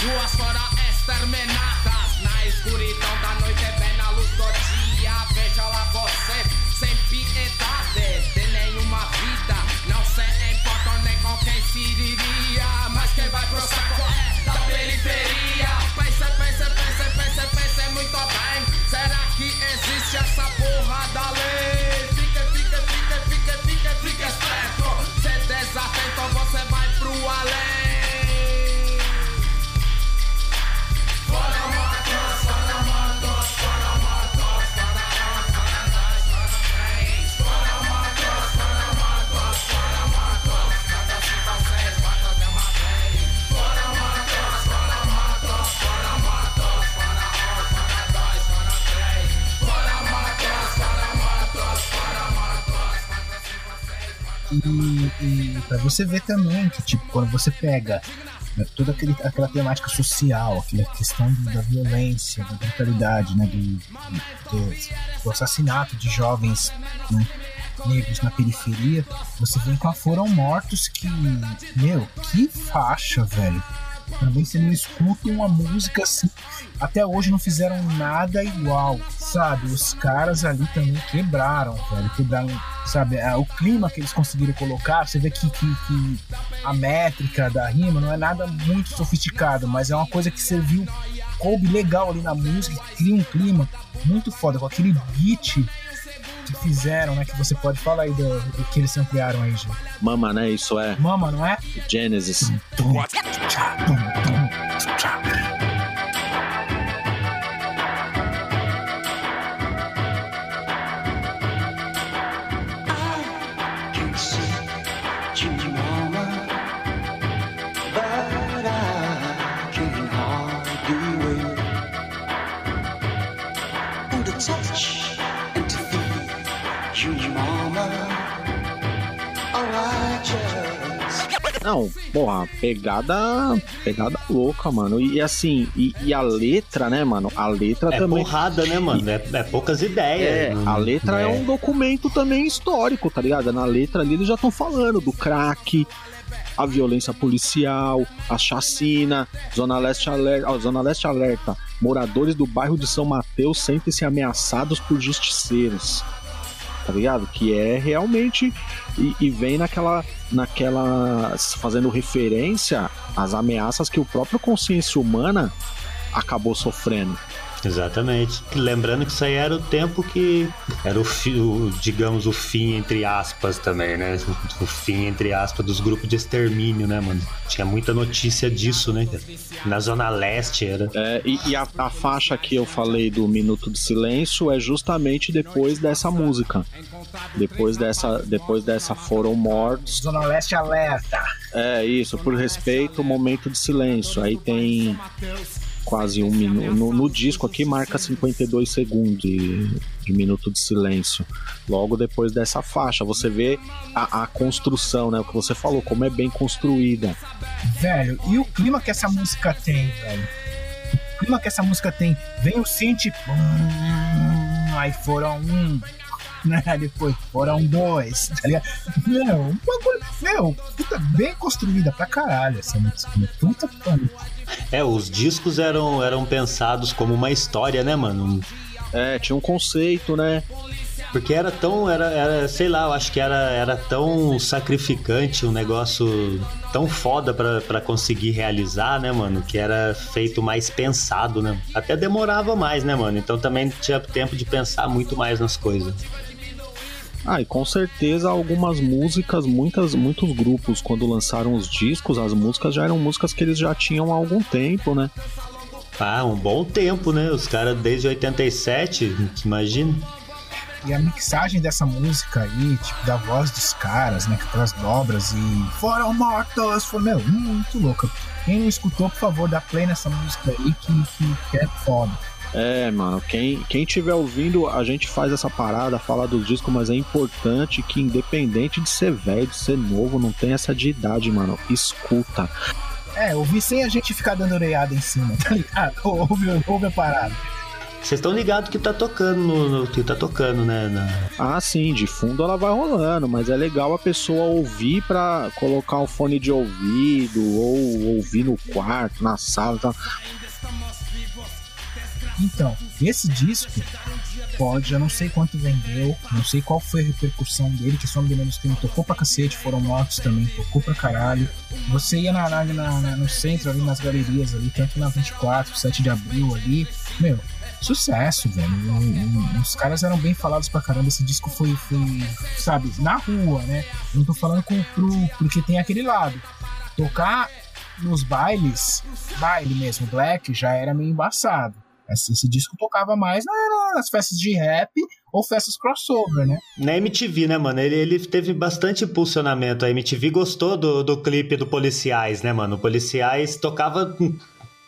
Ruas foram exterminadas. Na escuridão da noite, bem na luz do dia. Para você ver também que, tipo, quando você pega né, toda aquele, aquela temática social, aquela questão do- da violência, da brutalidade, né, do, do, do assassinato de jovens né, negros na periferia, você vê que foram mortos que, meu, que faixa, velho. Também você não escuta uma música assim. Até hoje não fizeram nada igual, sabe? Os caras ali também quebraram, velho. Quebraram, sabe? É, O clima que eles conseguiram colocar, você vê que, que, que a métrica da rima não é nada muito sofisticado, mas é uma coisa que serviu, coube legal ali na música, cria um clima muito foda, com aquele beat que fizeram, né? Que você pode falar aí do, do que eles ampliaram aí, gente. Mama, né? Isso é Mama, não é? Genesis. can Não, porra, pegada. Pegada louca, mano. E assim, e, e a letra, né, mano? A letra É também. porrada, né, mano? É, é poucas ideias. É, a letra é. é. um documento também histórico, tá ligado? Na letra ali eles já estão falando do crack, a violência policial, a chacina, Zona Leste alerta, ó, Zona Leste alerta. Moradores do bairro de São Mateus sentem-se ameaçados por justiceiros. Tá ligado? Que é realmente e, e vem naquela naquela fazendo referência às ameaças que o próprio consciência humana acabou sofrendo. Exatamente. Lembrando que isso aí era o tempo que era o, fi- o, digamos, o fim, entre aspas, também, né? O fim, entre aspas, dos grupos de extermínio, né, mano? Tinha muita notícia disso, né? Na Zona Leste era. É, e e a, a faixa que eu falei do Minuto de Silêncio é justamente depois dessa música. Depois dessa, depois dessa foram mortos. Zona Leste alerta. É isso, por respeito, momento de silêncio. Aí tem quase um minuto. No, no disco aqui marca 52 segundos de, de minuto de silêncio. Logo depois dessa faixa, você vê a, a construção, né? O que você falou, como é bem construída. Velho, e o clima que essa música tem, velho? O clima que essa música tem. Vem o synth. Aí foram um. Né? Depois foram dois. Tá ligado? Meu, um bagulho. Meu, puta, bem construída pra caralho essa música. Puta pariu. É, os discos eram, eram pensados como uma história, né, mano? É, tinha um conceito, né? Porque era tão, era, era sei lá, eu acho que era, era tão sacrificante, um negócio tão foda pra, pra conseguir realizar, né, mano? Que era feito mais pensado, né? Até demorava mais, né, mano? Então também tinha tempo de pensar muito mais nas coisas. Ah, e com certeza algumas músicas, muitas, muitos grupos, quando lançaram os discos, as músicas já eram músicas que eles já tinham há algum tempo, né? Ah, um bom tempo, né? Os caras desde 87, imagina. E a mixagem dessa música aí, tipo, da voz dos caras, né? Com aquelas dobras e. Foram mortos! Foi, meu, muito louca. Quem não escutou, por favor, dá play nessa música aí que, que, que é foda. É, mano, quem, quem tiver ouvindo, a gente faz essa parada, fala dos discos, mas é importante que, independente de ser velho, de ser novo, não tem essa de idade, mano. Escuta. É, ouvir sem a gente ficar dando oreada em cima, tá ligado? [laughs] Ouve, ouve a parada. Vocês estão ligados que tá tocando no, no- que tá tocando, né? na- Ah, sim, de fundo ela vai rolando, mas é legal a pessoa ouvir pra colocar um fone de ouvido ou ouvir no quarto, na sala. Tá? Então, esse disco pode, eu não sei quanto vendeu, não sei qual foi a repercussão dele, que só me lembro que tocou pra cacete, foram mortos também, tocou pra caralho. Você ia na, na- na- no centro ali, nas galerias ali, tanto na 24, 7 de abril ali, meu, sucesso, velho. Os caras eram bem falados pra caramba, esse disco foi, foi sabe, na rua, né? Eu não tô falando com, pro, porque tem aquele lado. Tocar nos bailes, baile mesmo, black, já era meio embaçado. Esse, esse disco tocava mais na- nas festas de rap ou festas crossover, né? Na MTV, né, mano? Ele, ele teve bastante impulsionamento. A MTV gostou do, do clipe do Policiais, né, mano? Policiais tocava.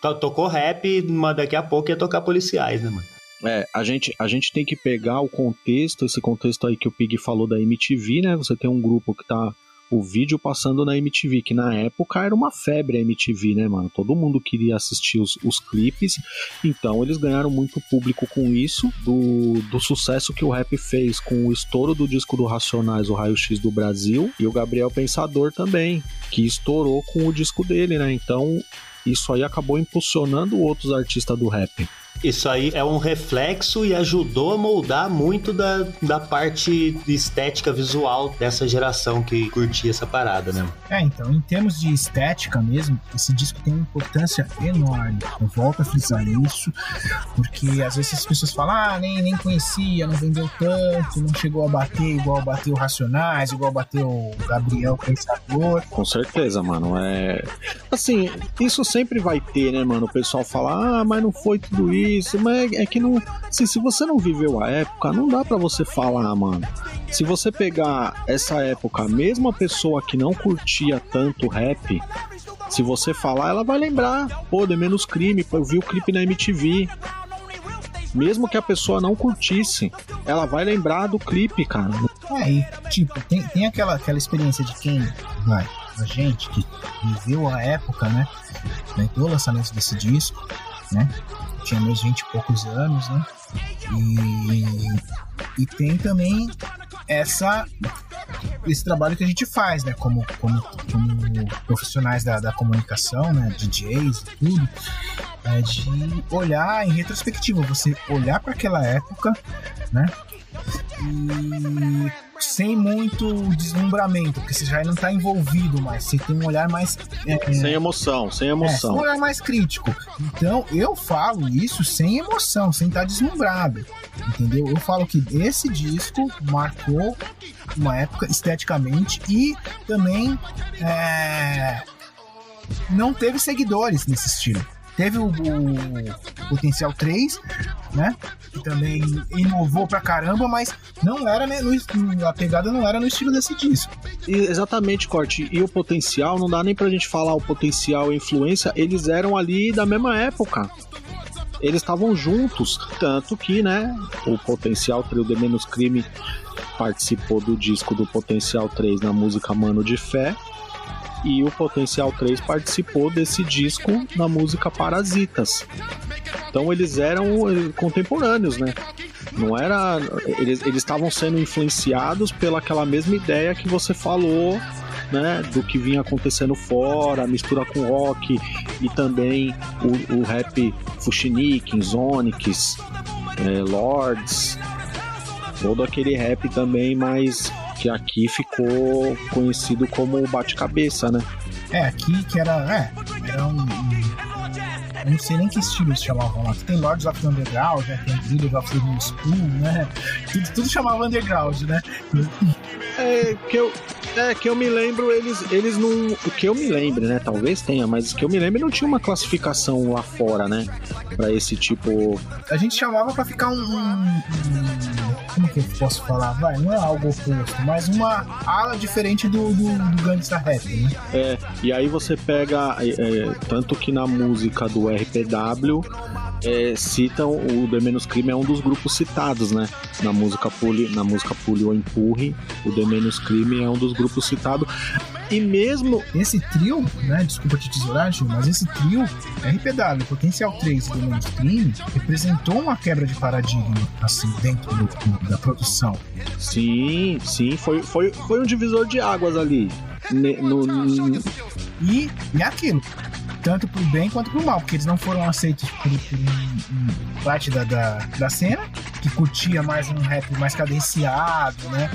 to- Tocou rap, mas daqui a pouco ia tocar Policiais, né, mano? É, a gente, a gente tem que pegar o contexto, esse contexto aí que o Pig falou da MTV, né? Você tem um grupo que tá o vídeo passando na MTV, que na época era uma febre a MTV, né, mano? Todo mundo queria assistir os, os clipes, então eles ganharam muito público com isso, do, do sucesso que o rap fez com o estouro do disco do Racionais, o Raio X do Brasil, e o Gabriel Pensador também, que estourou com o disco dele, né? Então isso aí acabou impulsionando outros artistas do rap. Isso aí é um reflexo e ajudou a moldar muito da, da parte estética visual dessa geração que curtia essa parada, né? É, então, em termos de estética mesmo, esse disco tem uma importância enorme. Eu volto a frisar isso, porque às vezes as pessoas falam, ah, nem, nem conhecia, não vendeu tanto, não chegou a bater igual bateu o Racionais, igual bateu o Gabriel Pensador. Com certeza, mano. É. Assim, isso sempre vai ter, né, mano? O pessoal fala, ah, mas não foi tudo isso. Mas é que não. Assim, se você não viveu a época, não dá pra você falar, mano. Se você pegar essa época, a pessoa que não curtia tanto rap, se você falar, ela vai lembrar. Pô, de menos crime, eu vi o clipe na MTV. Mesmo que a pessoa não curtisse, ela vai lembrar do clipe, cara. É, e tipo, tem, tem aquela, aquela experiência de quem, vai, a gente que viveu a época, né? né, Do lançamento desse disco, né? Tinha meus 20 e poucos anos, né? E, e tem também essa esse trabalho que a gente faz, né? Como, como, como profissionais da, da comunicação, né? DJs e tudo, é de olhar em retrospectiva, você olhar para aquela época, né? E sem muito deslumbramento, porque você já não tá envolvido mais, você tem um olhar mais. é, Sem emoção, sem é, emoção. um olhar mais crítico. Então eu falo isso sem emoção, sem estar deslumbrado. Entendeu? Eu falo que esse disco marcou uma época esteticamente e também é, não teve seguidores nesse estilo. Teve o, o Potencial 3, né? Que também inovou pra caramba, mas não era, né? no- a pegada não era no estilo desse disco. E- exatamente, Corte. E o potencial, não dá nem pra gente falar o potencial e influência, eles eram ali da mesma época. Eles estavam juntos, tanto que, né, o Potencial Trio de Menos Crime participou do disco do Potencial 3 na música Mano de Fé, e o Potencial 3 participou desse disco na música Parasitas. Então eles eram eh, contemporâneos, né? Não era. Eles estavam sendo influenciados pelaquela mesma ideia que você falou, né? Do que vinha acontecendo fora, mistura com rock e também o, o rap Fushinikin, Zonix, eh, Lords. todo aquele rap também, mas que aqui ficou conhecido como bate-cabeça, né? É, aqui que era. É, era um. um eu não sei nem que estilo se chamavam lá. Tem Lords of the Underground, né? Tem Leaders of the New School, né? Tudo, tudo chamava Underground, né? É que eu, é que eu me lembro, eles, eles não. O que eu me lembro, né? Talvez tenha, mas o que eu me lembro não tinha uma classificação lá fora, né? Pra esse tipo. A gente chamava pra ficar um. um- um- como que eu posso falar? Vai, não é algo oposto, mas uma ala diferente do, do, do Gangsta Rap, né? É, e aí você pega. é, é, tanto que na música do RPW. É, citam o The Menos Crime é um dos grupos citados, né? Na música Pule, na música Pule ou Empurre, o The Menos Crime é um dos grupos citados. E mesmo Esse trio, né? Desculpa te tesourar, Gil, mas esse trio, RPW, Potencial 3 e Demônios Crime, representou uma quebra de paradigma, assim, dentro do- da produção. Sim, sim, foi, foi, foi um divisor de águas ali. Ne- no- no- E, e é aquilo. Tanto pro bem quanto pro mal, porque eles não foram aceitos por, por um- um parte da, da, da cena, que curtia mais um rap mais cadenciado, né?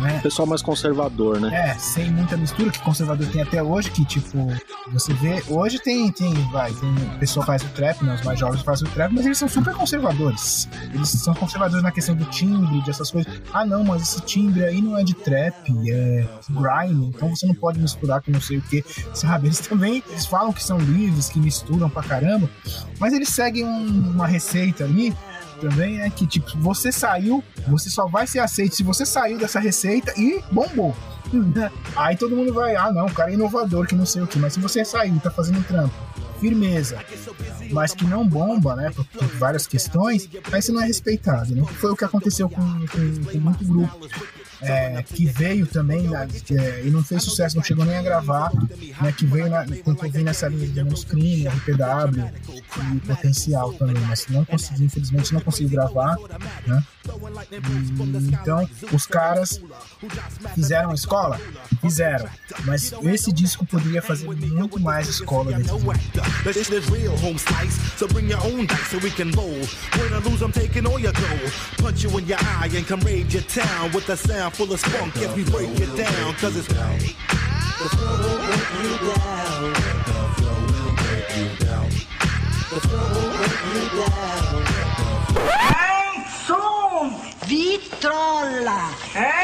Né? pessoal mais conservador, né? É, sem muita mistura que conservador tem até hoje, que tipo, você vê, hoje tem, tem, vai, tem, o pessoal faz o trap, né, os mais jovens fazem o trap, mas eles são super conservadores. Eles são conservadores na questão do timbre, dessas coisas. Ah, não, mas esse timbre aí não é de trap, é grime, então você não pode misturar com não sei o que, sabe? Eles também, eles falam que são livres, que misturam pra caramba, mas eles seguem um- uma receita ali também é que, tipo, você saiu, você só vai ser aceito se você saiu dessa receita e bombou. [laughs] Aí todo mundo vai, ah não, o cara é inovador, que não sei o que, mas se você saiu, tá fazendo trampo, firmeza, mas que não bomba, né, por, por várias questões, aí você não é respeitado, né? Foi o que aconteceu com, com, com muito grupo. É, que veio também é, e não fez sucesso, não chegou nem a gravar, né, que veio na, tentou vir nessa linha de Demons Crime, RPW e Potencial também, mas não conseguiu, infelizmente não conseguiu gravar, né? E, então, os caras fizeram a escola? Fizeram, mas esse disco poderia fazer muito mais escola dentro do This is real home slice, so bring your own dice so we can roll. Win or lose, I'm taking all your gold. Punch you in your eye and come raid your town with a sound full of spunk as we break it down. Cause it's the flow will break you down. The flow will break you down. The flow will break you down. Hein, som, vitrola, hein?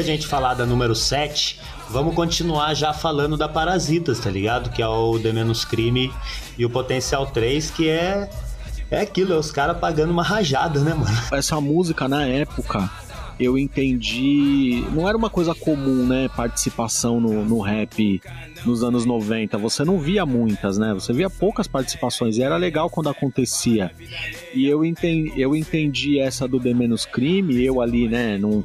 da gente falar da número 7, vamos continuar já falando da Parasitas, tá ligado? Que é o The Menos Crime e o Potencial 3, que é. É aquilo, é os caras pagando uma rajada, né, mano? Essa música na época eu entendi. Não era uma coisa comum, né? Participação no, no rap nos anos 90. Você não via muitas, né? Você via poucas participações e era legal quando acontecia. E eu entendi, eu entendi essa do The Menos Crime, eu ali, né? Num,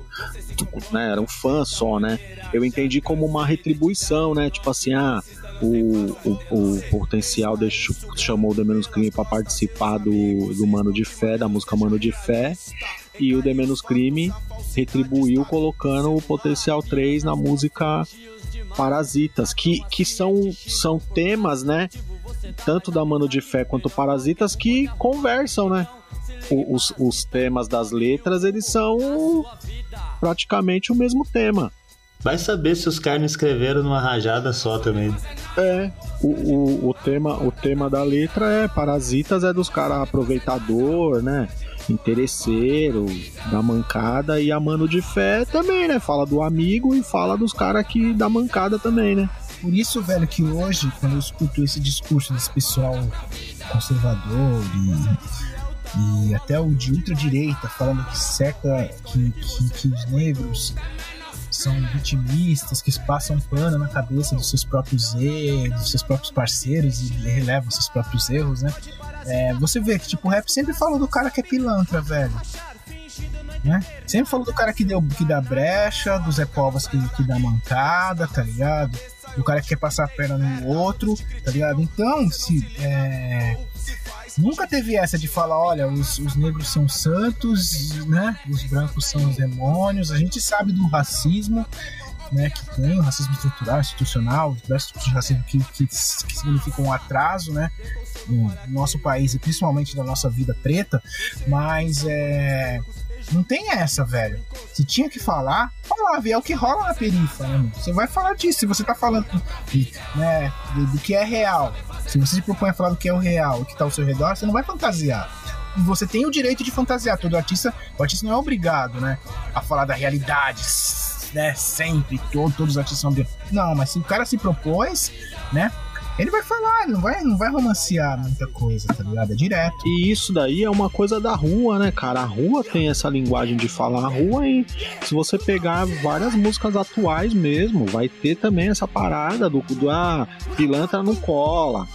né era um fã só, né? Eu entendi como uma retribuição, né? Tipo assim, ah. O, o, o potencial deixou, chamou o The Menos Crime para participar do, do Mano de Fé, da música Mano de Fé, e o The Menos Crime retribuiu colocando o Potencial 3 na música Parasitas, que, que são, são temas, né? Tanto da Mano de Fé quanto Parasitas que conversam, né? O- Os, os temas das letras, eles são praticamente o mesmo tema. Vai saber se os caras não escreveram numa rajada só também. É, o, o, o, tema, o tema da letra é Parasitas é dos caras aproveitador, né? Interesseiro, da mancada e a mano de fé também, né? Fala do amigo e fala dos caras que da mancada também, né? Por isso, velho, que hoje, quando eu escuto esse discurso desse pessoal conservador e, e até o de ultradireita falando que certa que, que, que os negros são vitimistas, que passam pano na cabeça dos seus próprios erros, dos seus próprios parceiros e relevam seus próprios erros, né? É, você vê que tipo, o rap sempre falou do cara que é pilantra, velho. Né? Sempre falou do cara que, deu, que dá brecha, do Zé Povas que, que dá mancada, tá ligado? Do cara que quer passar a perna no outro, tá ligado? Então, se. É, nunca teve essa de falar, olha, os, os, negros são santos, né? Os brancos são os demônios. A gente sabe do racismo, né? Que tem o racismo estrutural, institucional, os diversos tipos de racismo que, que, que significam um atraso, né? No nosso país e principalmente na nossa vida preta, mas é não tem essa, velho. Se tinha que falar, falava. E é o que rola na perifa, né, Você vai falar disso. Se você tá falando né, do, do, que é real, se você se propõe a falar do que é o real, o que tá ao seu redor, você não vai fantasiar. Você tem o direito de fantasiar. Todo artista, o artista não é obrigado, né, a falar da realidade, né, sempre. Todo, todos os artistas são. Não, mas se o cara se propôs, né, ele vai falar, não vai, não vai romancear muita coisa, tá ligado? É direto. E isso daí é uma coisa da rua, né, cara? A rua tem essa linguagem de falar. A rua, e se você pegar várias músicas atuais mesmo, vai ter também essa parada do, do ah, pilantra não cola.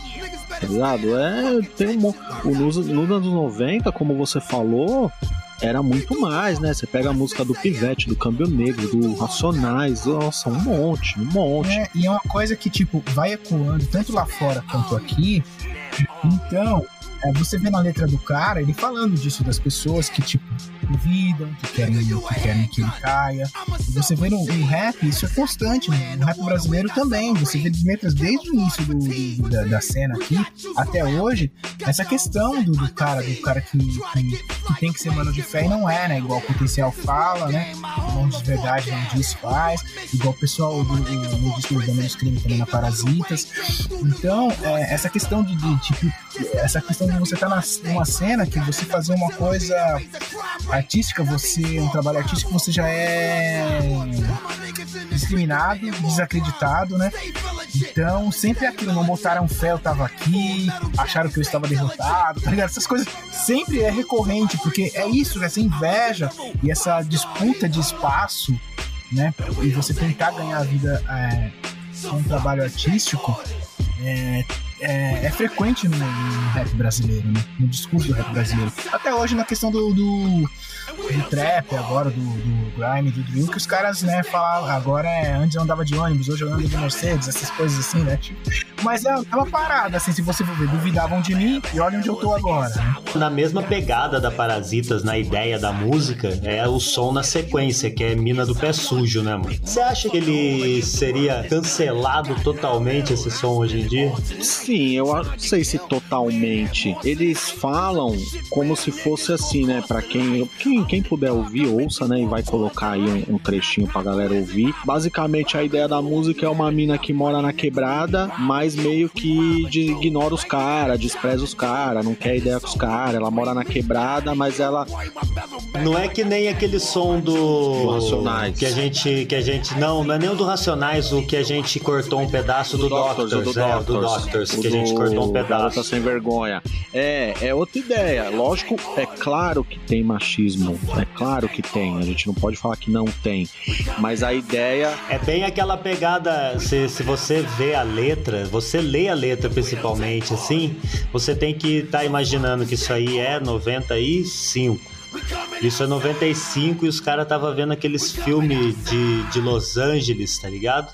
Tá ligado? É, tem um. O, nos, nos anos 90, como você falou, era muito mais, né? Você pega a música do Pivete, do Câmbio Negro, do Racionais, nossa, um monte, um monte. É, e é uma coisa que, tipo, vai ecoando tanto lá fora quanto aqui. Então, é, você vê na letra do cara ele falando disso, das pessoas que, tipo, duvidam, que querem, que querem que ele caia. E você vê no, no rap, isso é constante, né? no rap brasileiro também. Você vê as letras desde o início do, do, da, da, cena aqui até hoje, essa questão do, do cara, do cara que, que, que, tem que ser mano de fé e não é, né? Igual o potencial fala, né? Não diz verdade, não diz faz. Igual o pessoal do, do, no disco do Crime também na Parasitas. Então, é, essa questão de, de, tipo, essa questão de você estar tá numa cena que você fazer uma coisa artística, você, um trabalho artístico, você já é discriminado, desacreditado, né? Então, sempre aquilo, não botaram fé, eu tava aqui, acharam que eu estava derrotado, tá ligado? Essas coisas sempre é recorrente, porque é isso, essa inveja e essa disputa de espaço, né? E você tentar ganhar a vida é, com um trabalho artístico, é, é, é frequente no, no, rap brasileiro, né? no discurso do rap brasileiro. Até hoje na questão do, do, do trap, agora do, do grime, do drill, que os caras, né, falavam, agora é, antes eu andava de ônibus, hoje eu ando de Mercedes, essas coisas assim, né? Tipo, mas é, é uma parada, assim, se você for ver, duvidavam de mim e olha onde eu tô agora. Né? Na mesma pegada da Parasitas, na ideia da música, é o som na sequência, que é Mina do Pé Sujo, né, mano? Você acha que ele seria cancelado totalmente esse som hoje em dia? Sim, eu não sei se totalmente. Eles falam como se fosse assim, né? Pra quem, quem, quem puder ouvir, ouça, né? E vai colocar aí um, um trechinho pra galera ouvir. Basicamente, a ideia da música é uma mina que mora na quebrada, mas meio que ignora os caras, despreza os caras, não quer ideia com os caras. Ela mora na quebrada, mas ela. Não é que nem aquele som do. do Racionais. Que a gente. Que a gente. Não, não é nem o do Racionais, o que a gente cortou um pedaço do, do Doctors, Doctors, é, do Doctors que a gente cortou um pedaço. Tá sem vergonha. É, é outra ideia. Lógico, é claro que tem machismo. É claro que tem. A gente não pode falar que não tem. Mas a ideia. É bem aquela pegada. Se, se você vê a letra, você lê a letra principalmente, assim, você tem que estar tá imaginando que isso aí é 95. Isso é 95 e os caras estavam vendo aqueles filmes de, de Los Angeles, tá ligado?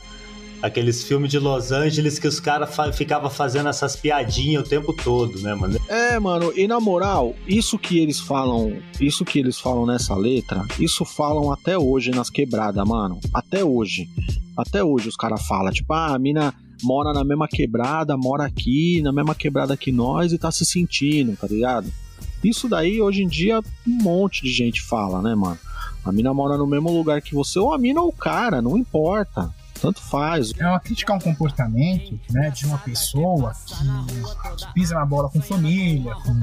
Aqueles filmes de Los Angeles que os caras fa ficavam fazendo essas piadinhas o tempo todo, né, mano? É, mano, e na moral, isso que eles falam, isso que eles falam nessa letra, isso falam até hoje nas quebradas, mano. Até hoje. Até hoje os caras falam, tipo, ah, a mina mora na mesma quebrada, mora aqui, na mesma quebrada que nós e tá se sentindo, tá ligado? Isso daí, hoje em dia, um monte de gente fala, né, mano? A mina mora no mesmo lugar que você, ou a mina ou o cara, não importa. Tanto faz. É uma crítica a um comportamento né, de uma pessoa que, pisa na bola com família, com,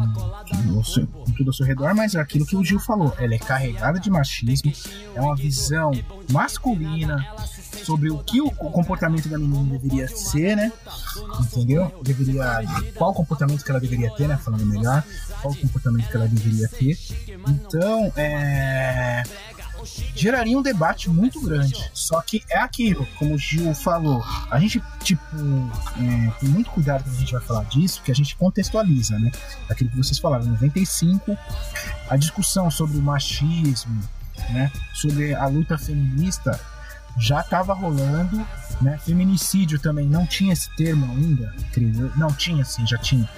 com, seu- com tudo ao seu redor, mas é aquilo que o Gil falou. Ela é carregada de machismo, é uma visão masculina sobre o que o comportamento da menina deveria ser, né? Entendeu? Deveria. Qual comportamento que ela deveria ter, né? Falando melhor. Qual comportamento que ela deveria ter. Então, é geraria um debate muito grande. Só que é aquilo, como o Gil falou, a gente, tipo, é, tem muito cuidado quando a gente vai falar disso, que a gente contextualiza, né? Aquilo que vocês falaram, em 95, a discussão sobre o machismo, né? Sobre a luta feminista já estava rolando, né? Feminicídio também não tinha esse termo ainda, creio. Não tinha, sim, já tinha.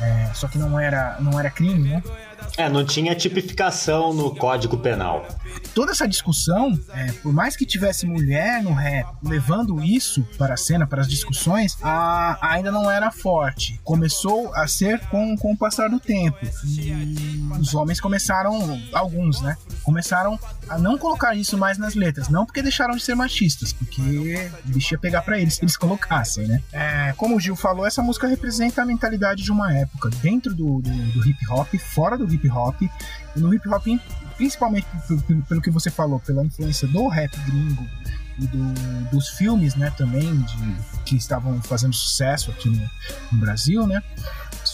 É, só que não era, não era crime, né? É, não tinha tipificação no Código Penal. toda essa discussão, é, por mais que tivesse mulher no rap levando isso para a cena, para as discussões, a- ainda não era forte. Começou a ser com, com o passar do tempo. E os homens começaram, alguns, né? Começaram a não colocar isso mais nas letras. Não porque deixaram de ser machistas, porque o bicho ia pegar pra eles se eles colocassem, né? É, como o Gil falou, essa música representa a mentalidade de uma época, dentro do, do, do hip hop, fora do hip hop, e no hip hop principalmente pelo, que você falou, pela influência do rap gringo e do- dos filmes, né, também, de, que estavam fazendo sucesso aqui no, no Brasil, né,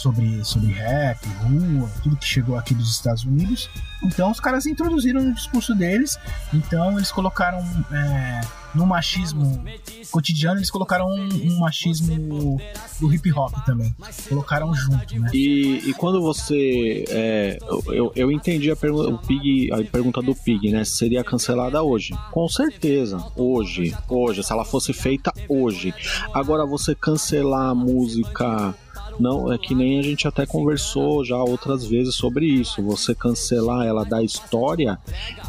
sobre, sobre rap, rua, tudo que chegou aqui dos Estados Unidos. Então os caras introduziram no discurso deles, então eles colocaram é, no machismo cotidiano, eles colocaram um, um machismo do hip hop também, colocaram junto, né. E, e quando você. é, eu, eu entendi a, pergu- o Pig, a pergunta do Pig, né? Se seria cancelada hoje. Com certeza. Hoje. Hoje. Se ela fosse feita hoje. Agora, você cancelar a música. Não, é que nem a gente até conversou já outras vezes sobre isso. Você cancelar ela da história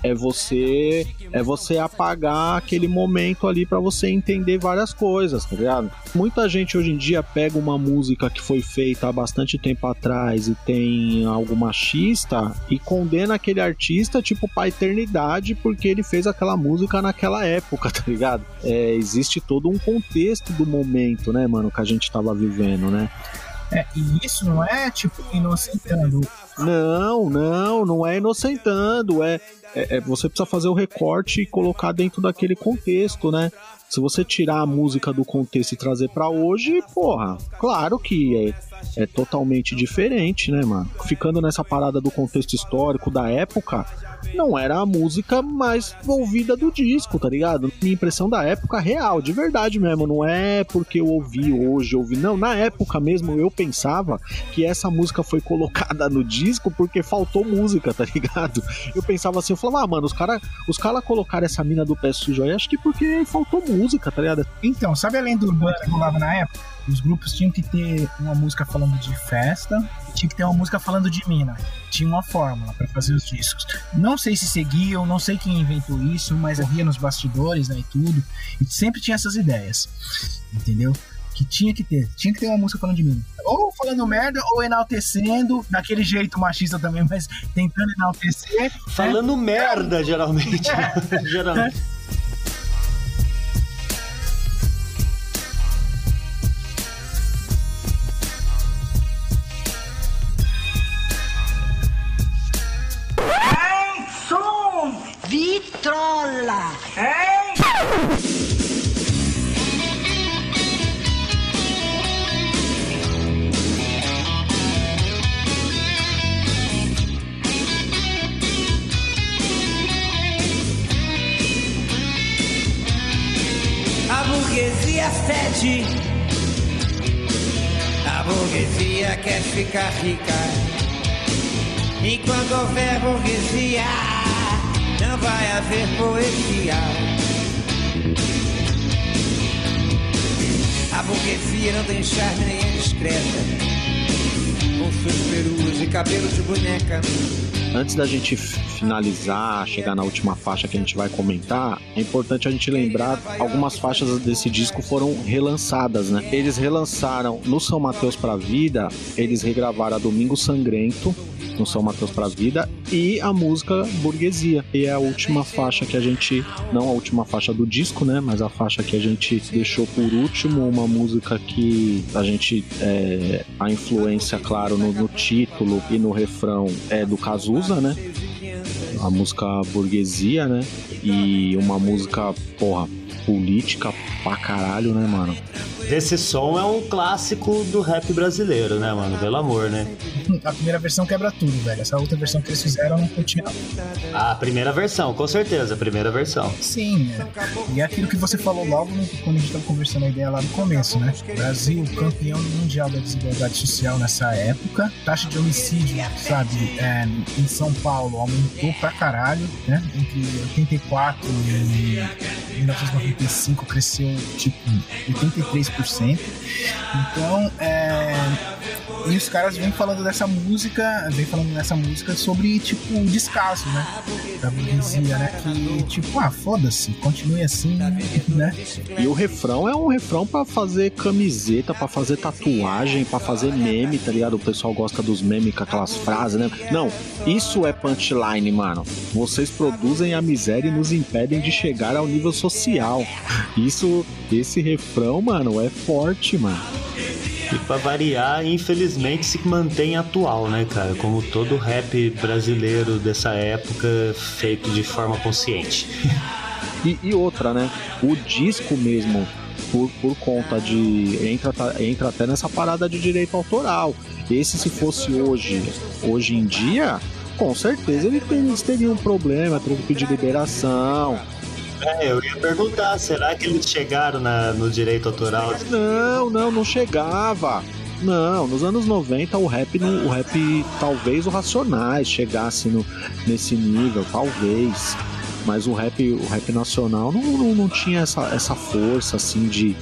é você é você apagar aquele momento ali pra você entender várias coisas, tá ligado? Muita gente hoje em dia pega uma música que foi feita há bastante tempo atrás e tem algo machista e condena aquele artista tipo pra eternidade porque ele fez aquela música naquela época, [laughs] tá ligado? É, existe todo um contexto do momento, né, mano, que a gente tava vivendo, né? É, e isso não é, tipo, inocentando Não, não, não é inocentando, é, é, é- você precisa fazer o recorte e colocar dentro daquele contexto, né? Se você tirar a música do contexto e trazer pra hoje, porra, claro que é, é totalmente diferente, né, mano? Ficando nessa parada do contexto histórico da época, não era a música mais ouvida do disco, tá ligado? Minha impressão da época real, de verdade mesmo, não é porque eu ouvi hoje, ouvi, não, na época mesmo eu pensava que essa música foi colocada no disco porque faltou música, tá ligado? Eu pensava assim, eu falava, ah, mano, os caras os cara colocaram essa mina do pé sujo aí, acho que porque faltou música, tá ligado? Então, sabe a lenda urbana que rolava na época? Os grupos tinham que ter uma música falando de festa, tinha que ter uma música falando de mina. Tinha uma fórmula pra fazer os discos. Não sei se seguiam, não sei quem inventou isso, mas eu via nos bastidores, né, e tudo. E sempre tinha essas ideias. Entendeu? Que tinha que ter. Tinha que ter uma música falando de mina. Ou falando merda, ou enaltecendo, daquele jeito machista também, mas tentando enaltecer. né? Falando merda, geralmente. [laughs] [laughs] geralmente. Da gente finalizar, chegar na última faixa que a gente vai comentar, é importante a gente lembrar algumas faixas desse disco foram relançadas, né? Eles relançaram no São Mateus pra Vida, eles regravaram a Domingo Sangrento, no São Mateus pra Vida e a música Burguesia. E é a última faixa que a gente, não a última faixa do disco, né, mas a faixa que a gente deixou por último, uma música que a gente, é, a influência, claro, no, no título e no refrão é do Cazuza, né? A música Burguesia, né? E uma música, porra, política pra caralho, né, mano? Esse som é um clássico do rap brasileiro, né, mano? Pelo amor, né? A primeira versão quebra tudo, velho. Essa outra versão que eles fizeram não curti não. A primeira versão, com certeza, a primeira versão. Sim, é. E é aquilo que você falou logo quando a gente tava conversando a ideia lá no começo, né? Brasil, campeão mundial da desigualdade social nessa época. Taxa de homicídio, sabe, é, em São Paulo aumentou pra caralho, né? Entre 84 e 1995 cresceu tipo 83%. Então, é. E os caras vêm falando dessa música, vem falando dessa música sobre, tipo, o descaso, né? Da burguesia, né? Que, tipo, ah, foda-se, continue assim, né? E o refrão é um refrão pra fazer camiseta, pra fazer tatuagem, pra fazer meme, tá ligado? O pessoal gosta dos memes com aquelas frases, né? Não, isso é punchline, mano. Vocês produzem a miséria e nos impedem de chegar ao nível social. Isso, esse refrão, mano, é forte, mano. E pra variar, infelizmente se mantém atual, né, cara? Como todo rap brasileiro dessa época, feito de forma consciente. E, e outra, né? O disco mesmo, por, por conta de. Entra, tá- entra até nessa parada de direito autoral. Esse, se fosse hoje, hoje em dia, com certeza ele teriam um problema, teriam que pedir liberação. É, eu ia perguntar, será que eles chegaram na- no direito autoral? Não, não, não chegava. Não, nos anos 90 o rap, o rap talvez o Racionais chegasse no, nesse nível, talvez. Mas o rap, o rap nacional não, não, não tinha essa, essa força assim de,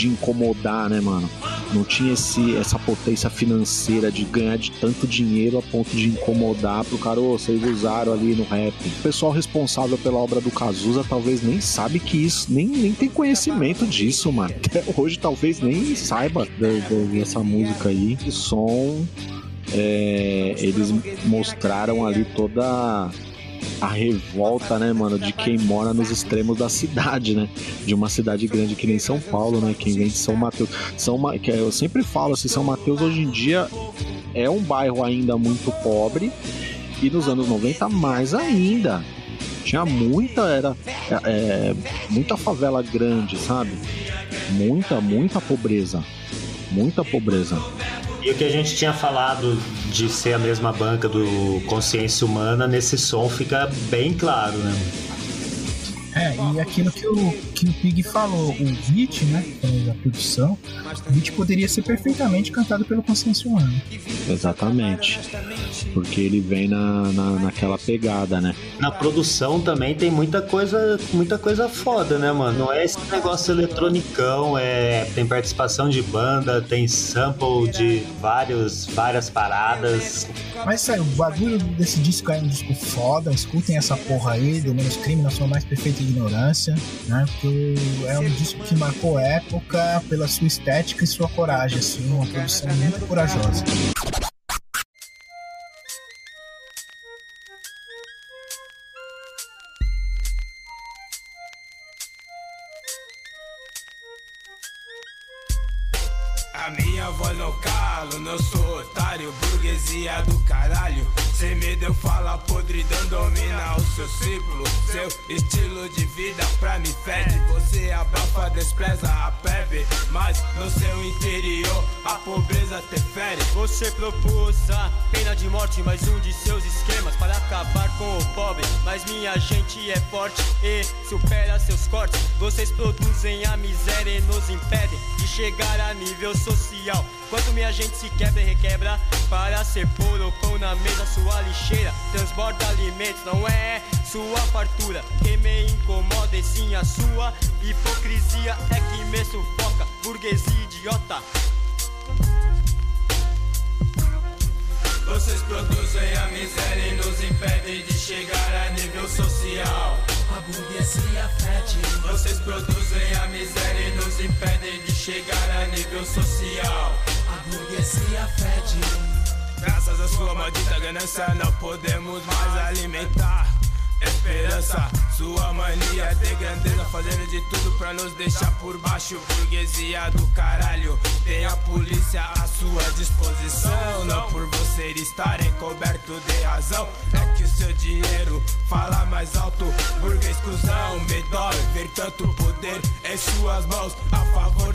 de incomodar, né, mano? Não tinha esse, essa potência financeira de ganhar de tanto dinheiro a ponto de incomodar pro cara, ô, vocês usaram ali no rap. O pessoal responsável pela obra do Cazuza talvez nem sabe que isso, nem, nem tem conhecimento disso, mano. [laughs] Até hoje talvez nem saiba dessa música aí. O som, é, eles mostraram ali toda a revolta, né, mano, de quem mora nos extremos da cidade, né? De uma cidade grande que nem São Paulo, né? Quem vem de São Mateus. São Ma... Eu sempre falo assim, São Mateus hoje em dia é um bairro ainda muito pobre e nos anos 90 mais ainda. Tinha muita, era é, muita favela grande, sabe? Muita, muita pobreza. Muita pobreza. E o que a gente tinha falado de ser a mesma banca do Consciência Humana, nesse som fica bem claro, né? É, e aquilo que o, que o Pig falou, o beat, né? Da produção, o beat poderia ser perfeitamente cantado pelo Consciência Humana. Exatamente. Porque ele vem na, na, naquela pegada, né? Na produção também tem muita coisa, muita coisa foda, né, mano? Não é esse negócio eletronicão, é, tem participação de banda, tem sample de vários, várias paradas. Mas sério, o bagulho desse disco é um disco foda, escutem essa porra aí, do menos crime na sua mais perfeita ignorância, né? Porque é um disco que marcou época pela sua estética e sua coragem, assim, uma produção muito corajosa. A minha voz não calo, não sou otário, burguesia do caralho. Sem medo eu falo podridão, domina o seu ciclo. Seu estilo de vida pra mim fede. Você abafa, despreza a plebe. Mas no seu interior a pobreza te fere. Você propôs a pena de morte, mais um de seus esquemas para acabar com o pobre. Mas minha gente é forte e supera seus cortes. Vocês produzem a miséria e nos impedem de chegar a nível social. Quanto minha gente se quebra e requebra para ser pôr o pão na mesa, sua lixeira transborda alimentos, não é sua fartura que me incomoda e sim a sua Hipocrisia é que me sufoca, burguesia idiota. Vocês produzem a miséria e nos impedem de chegar a nível social. A burguesia fede. Vocês produzem a miséria e nos impedem de chegar a nível social. A burguesia fede. Graças à sua maldita ganância, não podemos mais alimentar esperança. Sua mania de grandeza, fazendo de tudo pra nos deixar por baixo. Burguesia do caralho, tem a polícia à sua disposição. Não por você estarem coberto de razão, é que o seu dinheiro fala mais alto. Burguês cuzão, me dói ver tanto poder em suas mãos a favor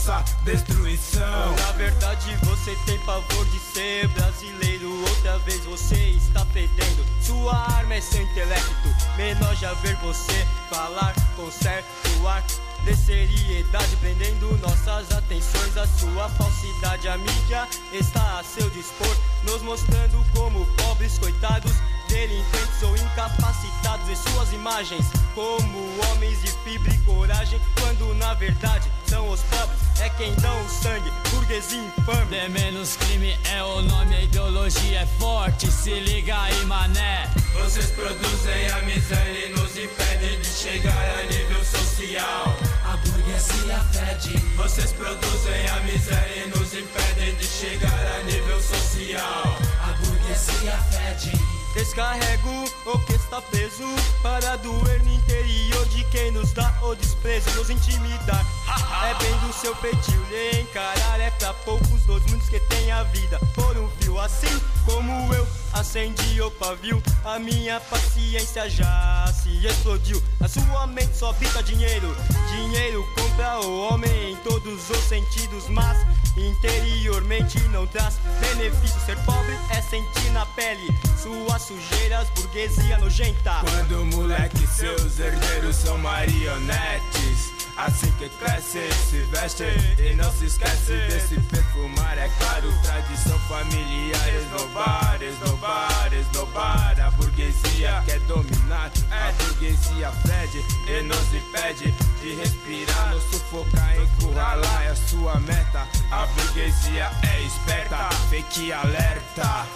nossa destruição. Na verdade, você tem pavor de ser brasileiro. Outra vez você está fedendo. Sua arma é seu intelecto. Menor já ver você falar com certo ar de seriedade, prendendo nossas atenções. A sua falsidade, a mídia está a seu dispor, nos mostrando como pobres, coitados, delinquentes ou incapacitados em suas imagens, como homens de fibra e coragem, quando na verdade são os pobres, é quem dão o sangue, burguesia infame. É menos crime, é o nome, a ideologia é forte, se liga aí, mané. Vocês produzem a miséria e nos impedem de chegar a nível social. A burguesia fede. Vocês produzem a miséria e nos impedem de chegar a nível social. A burguesia fede. Descarrego o que está preso para doer no interior de quem nos dá o desprezo, nos intimidar. [laughs] é bem do seu feitio lhe encarar, é pra poucos dos muitos que tem a vida por um. Assim como eu acendi o pavio, a minha paciência já se explodiu. A sua mente só habita dinheiro, dinheiro compra o homem em todos os sentidos, mas interiormente não traz benefício. Ser pobre é sentir na pele suas sujeiras, burguesia nojenta. Quando moleque, seus herdeiros são marionetes. Assim que cresce, se veste e não se esquece desse perfumar. É claro, tradição familiar, esnobar, esnobar, esnobar. A burguesia quer dominar, a burguesia fede e nos impede de respirar, nos sufocar, encurralar. É sua meta. A burguesia é esperta, fake alerta.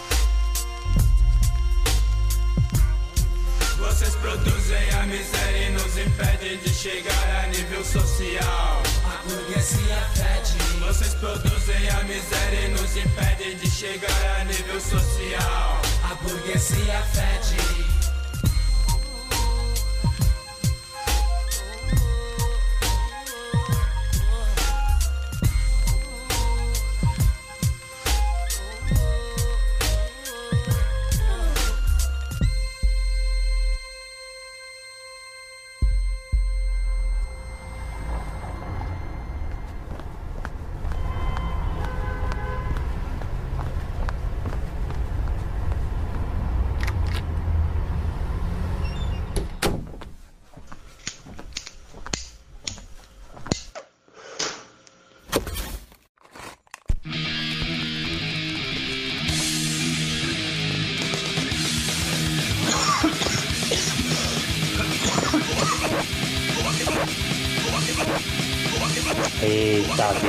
Vocês produzem a miséria e nos impedem de chegar a nível social. A burguesia fede. Vocês produzem a miséria e nos impedem de chegar a nível social. A burguesia fede.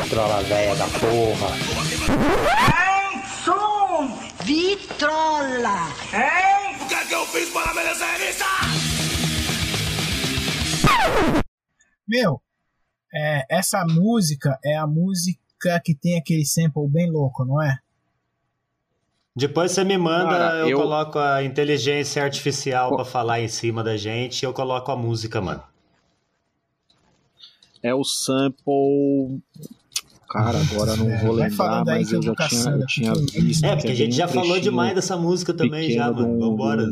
Vitrola velha da porra. Hein, som! Vitrola! Hein? O que é que eu fiz para merecer isso? Meu, é, essa música é a música que tem aquele sample bem louco, não é? Depois você me manda, Cara, eu, eu- coloco a inteligência artificial pra falar em cima da gente e eu coloco a música, mano. É o sample. Cara, agora não vou Vai lembrar, mas eu já vou tinha, eu tinha visto. É, que porque a é gente já um falou demais dessa música também, já, mano. um- Vambora. De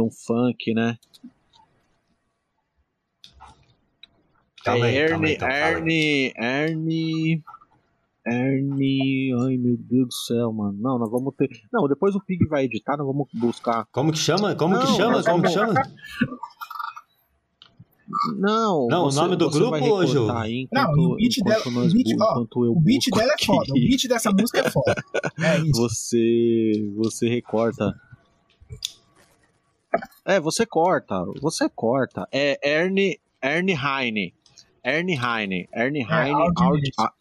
um, um funk, né? Calma aí, é calma aí, Ernie, então, aí. Ernie, Ernie, Ernie, ai meu Deus do céu, mano. Não, nós vamos ter. Não, depois o Pig vai editar, nós vamos buscar. Como que chama? Como que chama? Como que chama? [laughs] Não, Não, o você- nome do grupo, Ju? recortar aí Não, enquanto- o beat enquanto dela. nós O beat, ó, enquanto eu o beat dela é foda. O beat dessa música é foda. [laughs] É isso. Você, você recorta. É, você corta, você corta. É Ernie, Ernie Heine. Ernie Heine. Ernie É, Heine. Audi- a-